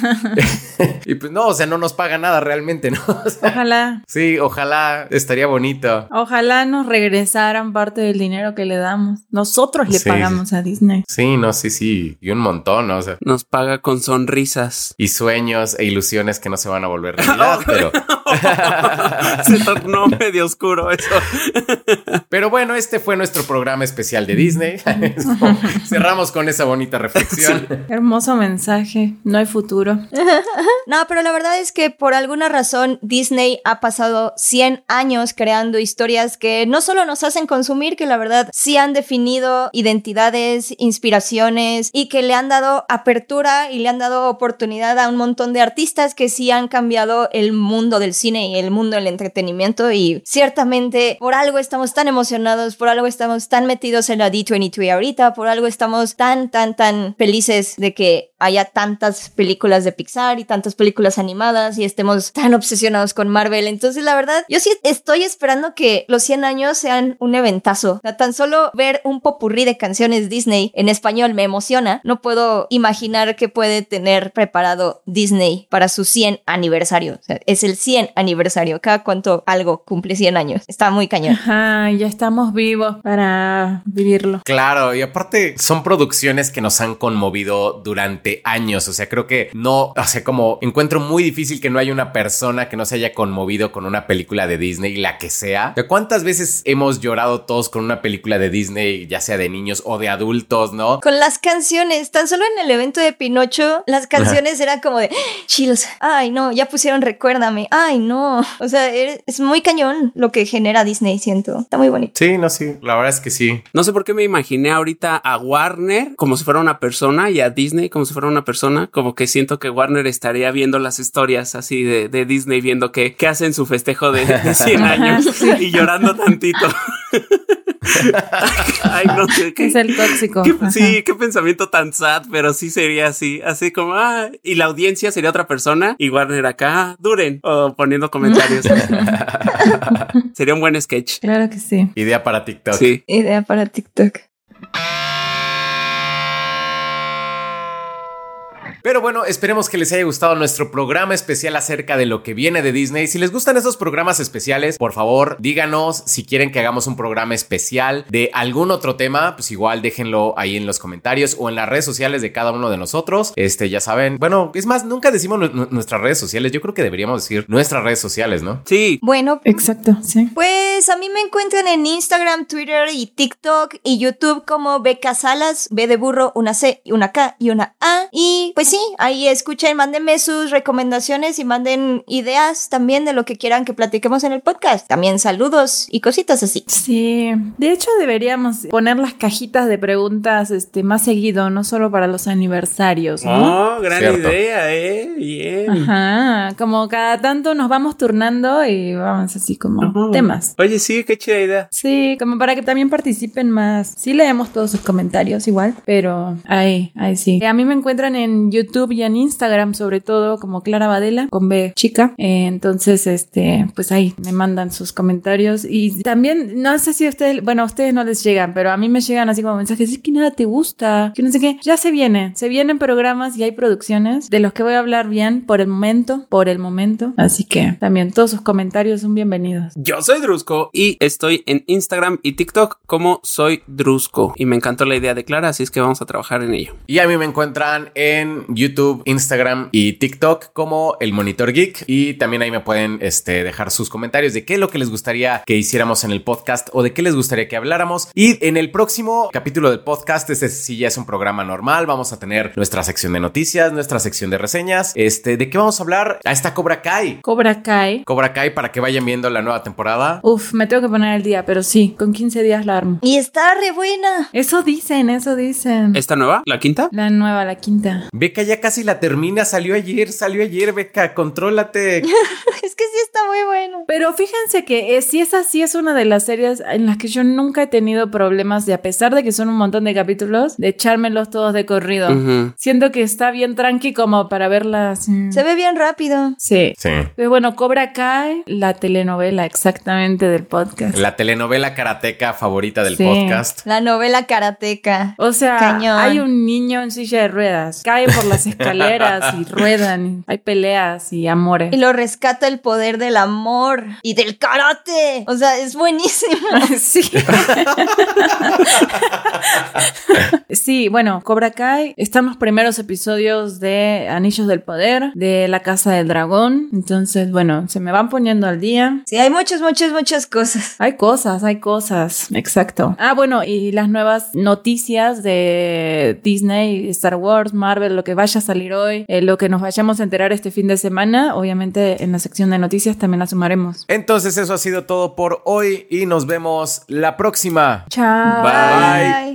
y pues no, o sea, no nos paga nada realmente, ¿no? ojalá. Sí, ojalá estaría bonito. Ojalá nos regresaran parte del dinero que le damos. Nosotros le pagamos a Disney. Sí, no, sí, sí. Y un montón, ¿no? O sea. Nos paga con sonrisas. Y sueños. E ilusiones que no se van a volver realidad, pero... se tornó medio oscuro eso. pero bueno, este fue nuestro programa especial de Disney. Cerramos con esa bonita reflexión. Hermoso mensaje. No hay futuro. no, pero la verdad es que por alguna razón Disney ha pasado 100 años creando historias que no solo nos hacen consumir, que la verdad sí han definido identidades, inspiraciones y que le han dado apertura y le han dado oportunidad a un montón de artistas que sí han cambiado el mundo del cine y el mundo del entretenimiento y ciertamente por algo estamos tan emocionados, por algo estamos tan metidos en la D23 ahorita, por algo estamos tan, tan, tan felices de que haya tantas películas de Pixar y tantas películas animadas y estemos tan obsesionados con Marvel. Entonces, la verdad, yo sí estoy esperando que los 100 años sean un eventazo. tan solo ver un popurrí de canciones Disney en español me emociona. No puedo imaginar qué puede tener preparado Disney para su 100 aniversario. es el 100 aniversario. Cada cuánto algo cumple 100 años. Está muy cañón. Ajá, ya estamos vivos para vivirlo. Claro, y aparte son producciones que nos han conmovido durante años. O sea, creo que no, o sea, como encuentro muy difícil que no haya una persona que no se haya conmovido con una película de Disney, la que sea. ¿Cuántas veces hemos llorado todos con una película de Disney, ya sea de niños o de adultos, no? Con las canciones, tan solo en el evento de Pinocho, las canciones eran como de chills. Ay, no, ya pusieron Recuérdame. Ay, no. O sea, es muy cañón lo que genera Disney, siento. Está muy bonito. Sí, no, sí. La verdad es que sí. No sé por qué me imaginé ahorita a Warner como si fuera una persona y a Disney como si fuera una persona. Como que siento que Warner estaría viendo las historias así de, Disney, viendo que, que hacen su festejo de, 100 años y llorando tantito. Ay, no sé qué. Es el tóxico. sí, qué pensamiento tan sad, pero sí sería así, así como, ah, y la audiencia sería otra persona y Warner acá, duren, o poniendo comentarios. sería un buen sketch. Claro que sí. Idea para TikTok. Sí. Idea para TikTok. Pero bueno, esperemos que les haya gustado nuestro programa especial acerca de lo que viene de Disney. Si les gustan esos programas especiales, por favor, díganos si quieren que hagamos un programa especial de algún otro tema, pues igual déjenlo ahí en los comentarios o en las redes sociales de cada uno de nosotros. Este, ya saben, bueno, es más, nunca decimos nuestras redes sociales. Yo creo que deberíamos decir nuestras redes sociales, ¿no? Sí. Bueno, exacto, sí. Pues a mí me encuentran en Instagram, Twitter y TikTok y YouTube como Beca Salas, B de burro, una C, una K y una A. Y pues sí, ahí escuchen, mándenme sus recomendaciones y manden ideas también de lo que quieran que platiquemos en el podcast. También saludos y cositas así. Sí, de hecho deberíamos poner las cajitas de preguntas este, más seguido, no solo para los aniversarios. ¿no? Oh, gran idea, eh. Bien. Ajá, como cada tanto nos vamos turnando y vamos así como temas. Oye, sí, qué chida idea. Sí, como para que también participen más. Sí leemos todos sus comentarios igual, pero ahí, ahí sí. A mí me encuentran en YouTube YouTube y en Instagram, sobre todo como Clara Badela, con B chica. Eh, entonces, este, pues ahí me mandan sus comentarios. Y también, no sé si a ustedes, bueno, a ustedes no les llegan, pero a mí me llegan así como mensajes, es que nada te gusta, que no sé qué. Ya se viene, se vienen programas y hay producciones de los que voy a hablar bien por el momento, por el momento. Así que también todos sus comentarios son bienvenidos. Yo soy Drusco y estoy en Instagram y TikTok como soy Drusco. Y me encantó la idea de Clara, así es que vamos a trabajar en ello. Y a mí me encuentran en YouTube, Instagram y TikTok como el Monitor Geek. Y también ahí me pueden este, dejar sus comentarios de qué es lo que les gustaría que hiciéramos en el podcast o de qué les gustaría que habláramos. Y en el próximo capítulo del podcast, este sí ya es un programa normal. Vamos a tener nuestra sección de noticias, nuestra sección de reseñas. Este, ¿de qué vamos a hablar? A esta Cobra Kai. Cobra Kai. Cobra Kai para que vayan viendo la nueva temporada. Uf, me tengo que poner el día, pero sí, con 15 días la armo. Y está re buena. Eso dicen, eso dicen. ¿Esta nueva? ¿La quinta? La nueva, la quinta. Beca ya casi la termina, salió ayer, salió ayer, Beca, contrólate. es que sí está muy bueno. Pero fíjense que si es así, es una de las series en las que yo nunca he tenido problemas de, a pesar de que son un montón de capítulos, de echármelos todos de corrido. Siento que está bien tranqui como para verlas. Se ve bien rápido. Sí. Sí. Pero bueno, Cobra Kai, la telenovela exactamente del podcast. La telenovela karateca favorita del podcast. La novela karateca. O sea, hay un niño en silla de ruedas, cae por las escaleras y ruedan, hay peleas y amores. Y lo rescata el poder del amor y del karate. O sea, es buenísimo. sí. Sí, bueno, Cobra Kai están los primeros episodios de Anillos del Poder, de La Casa del Dragón. Entonces, bueno, se me van poniendo al día. Sí, hay muchas, muchas, muchas cosas. Hay cosas, hay cosas. Exacto. Ah, bueno, y las nuevas noticias de Disney, Star Wars, Marvel, lo que vaya a salir hoy, eh, lo que nos vayamos a enterar este fin de semana, obviamente en la sección de noticias también la sumaremos. Entonces eso ha sido todo por hoy y nos vemos la próxima. Chao. Bye. Bye.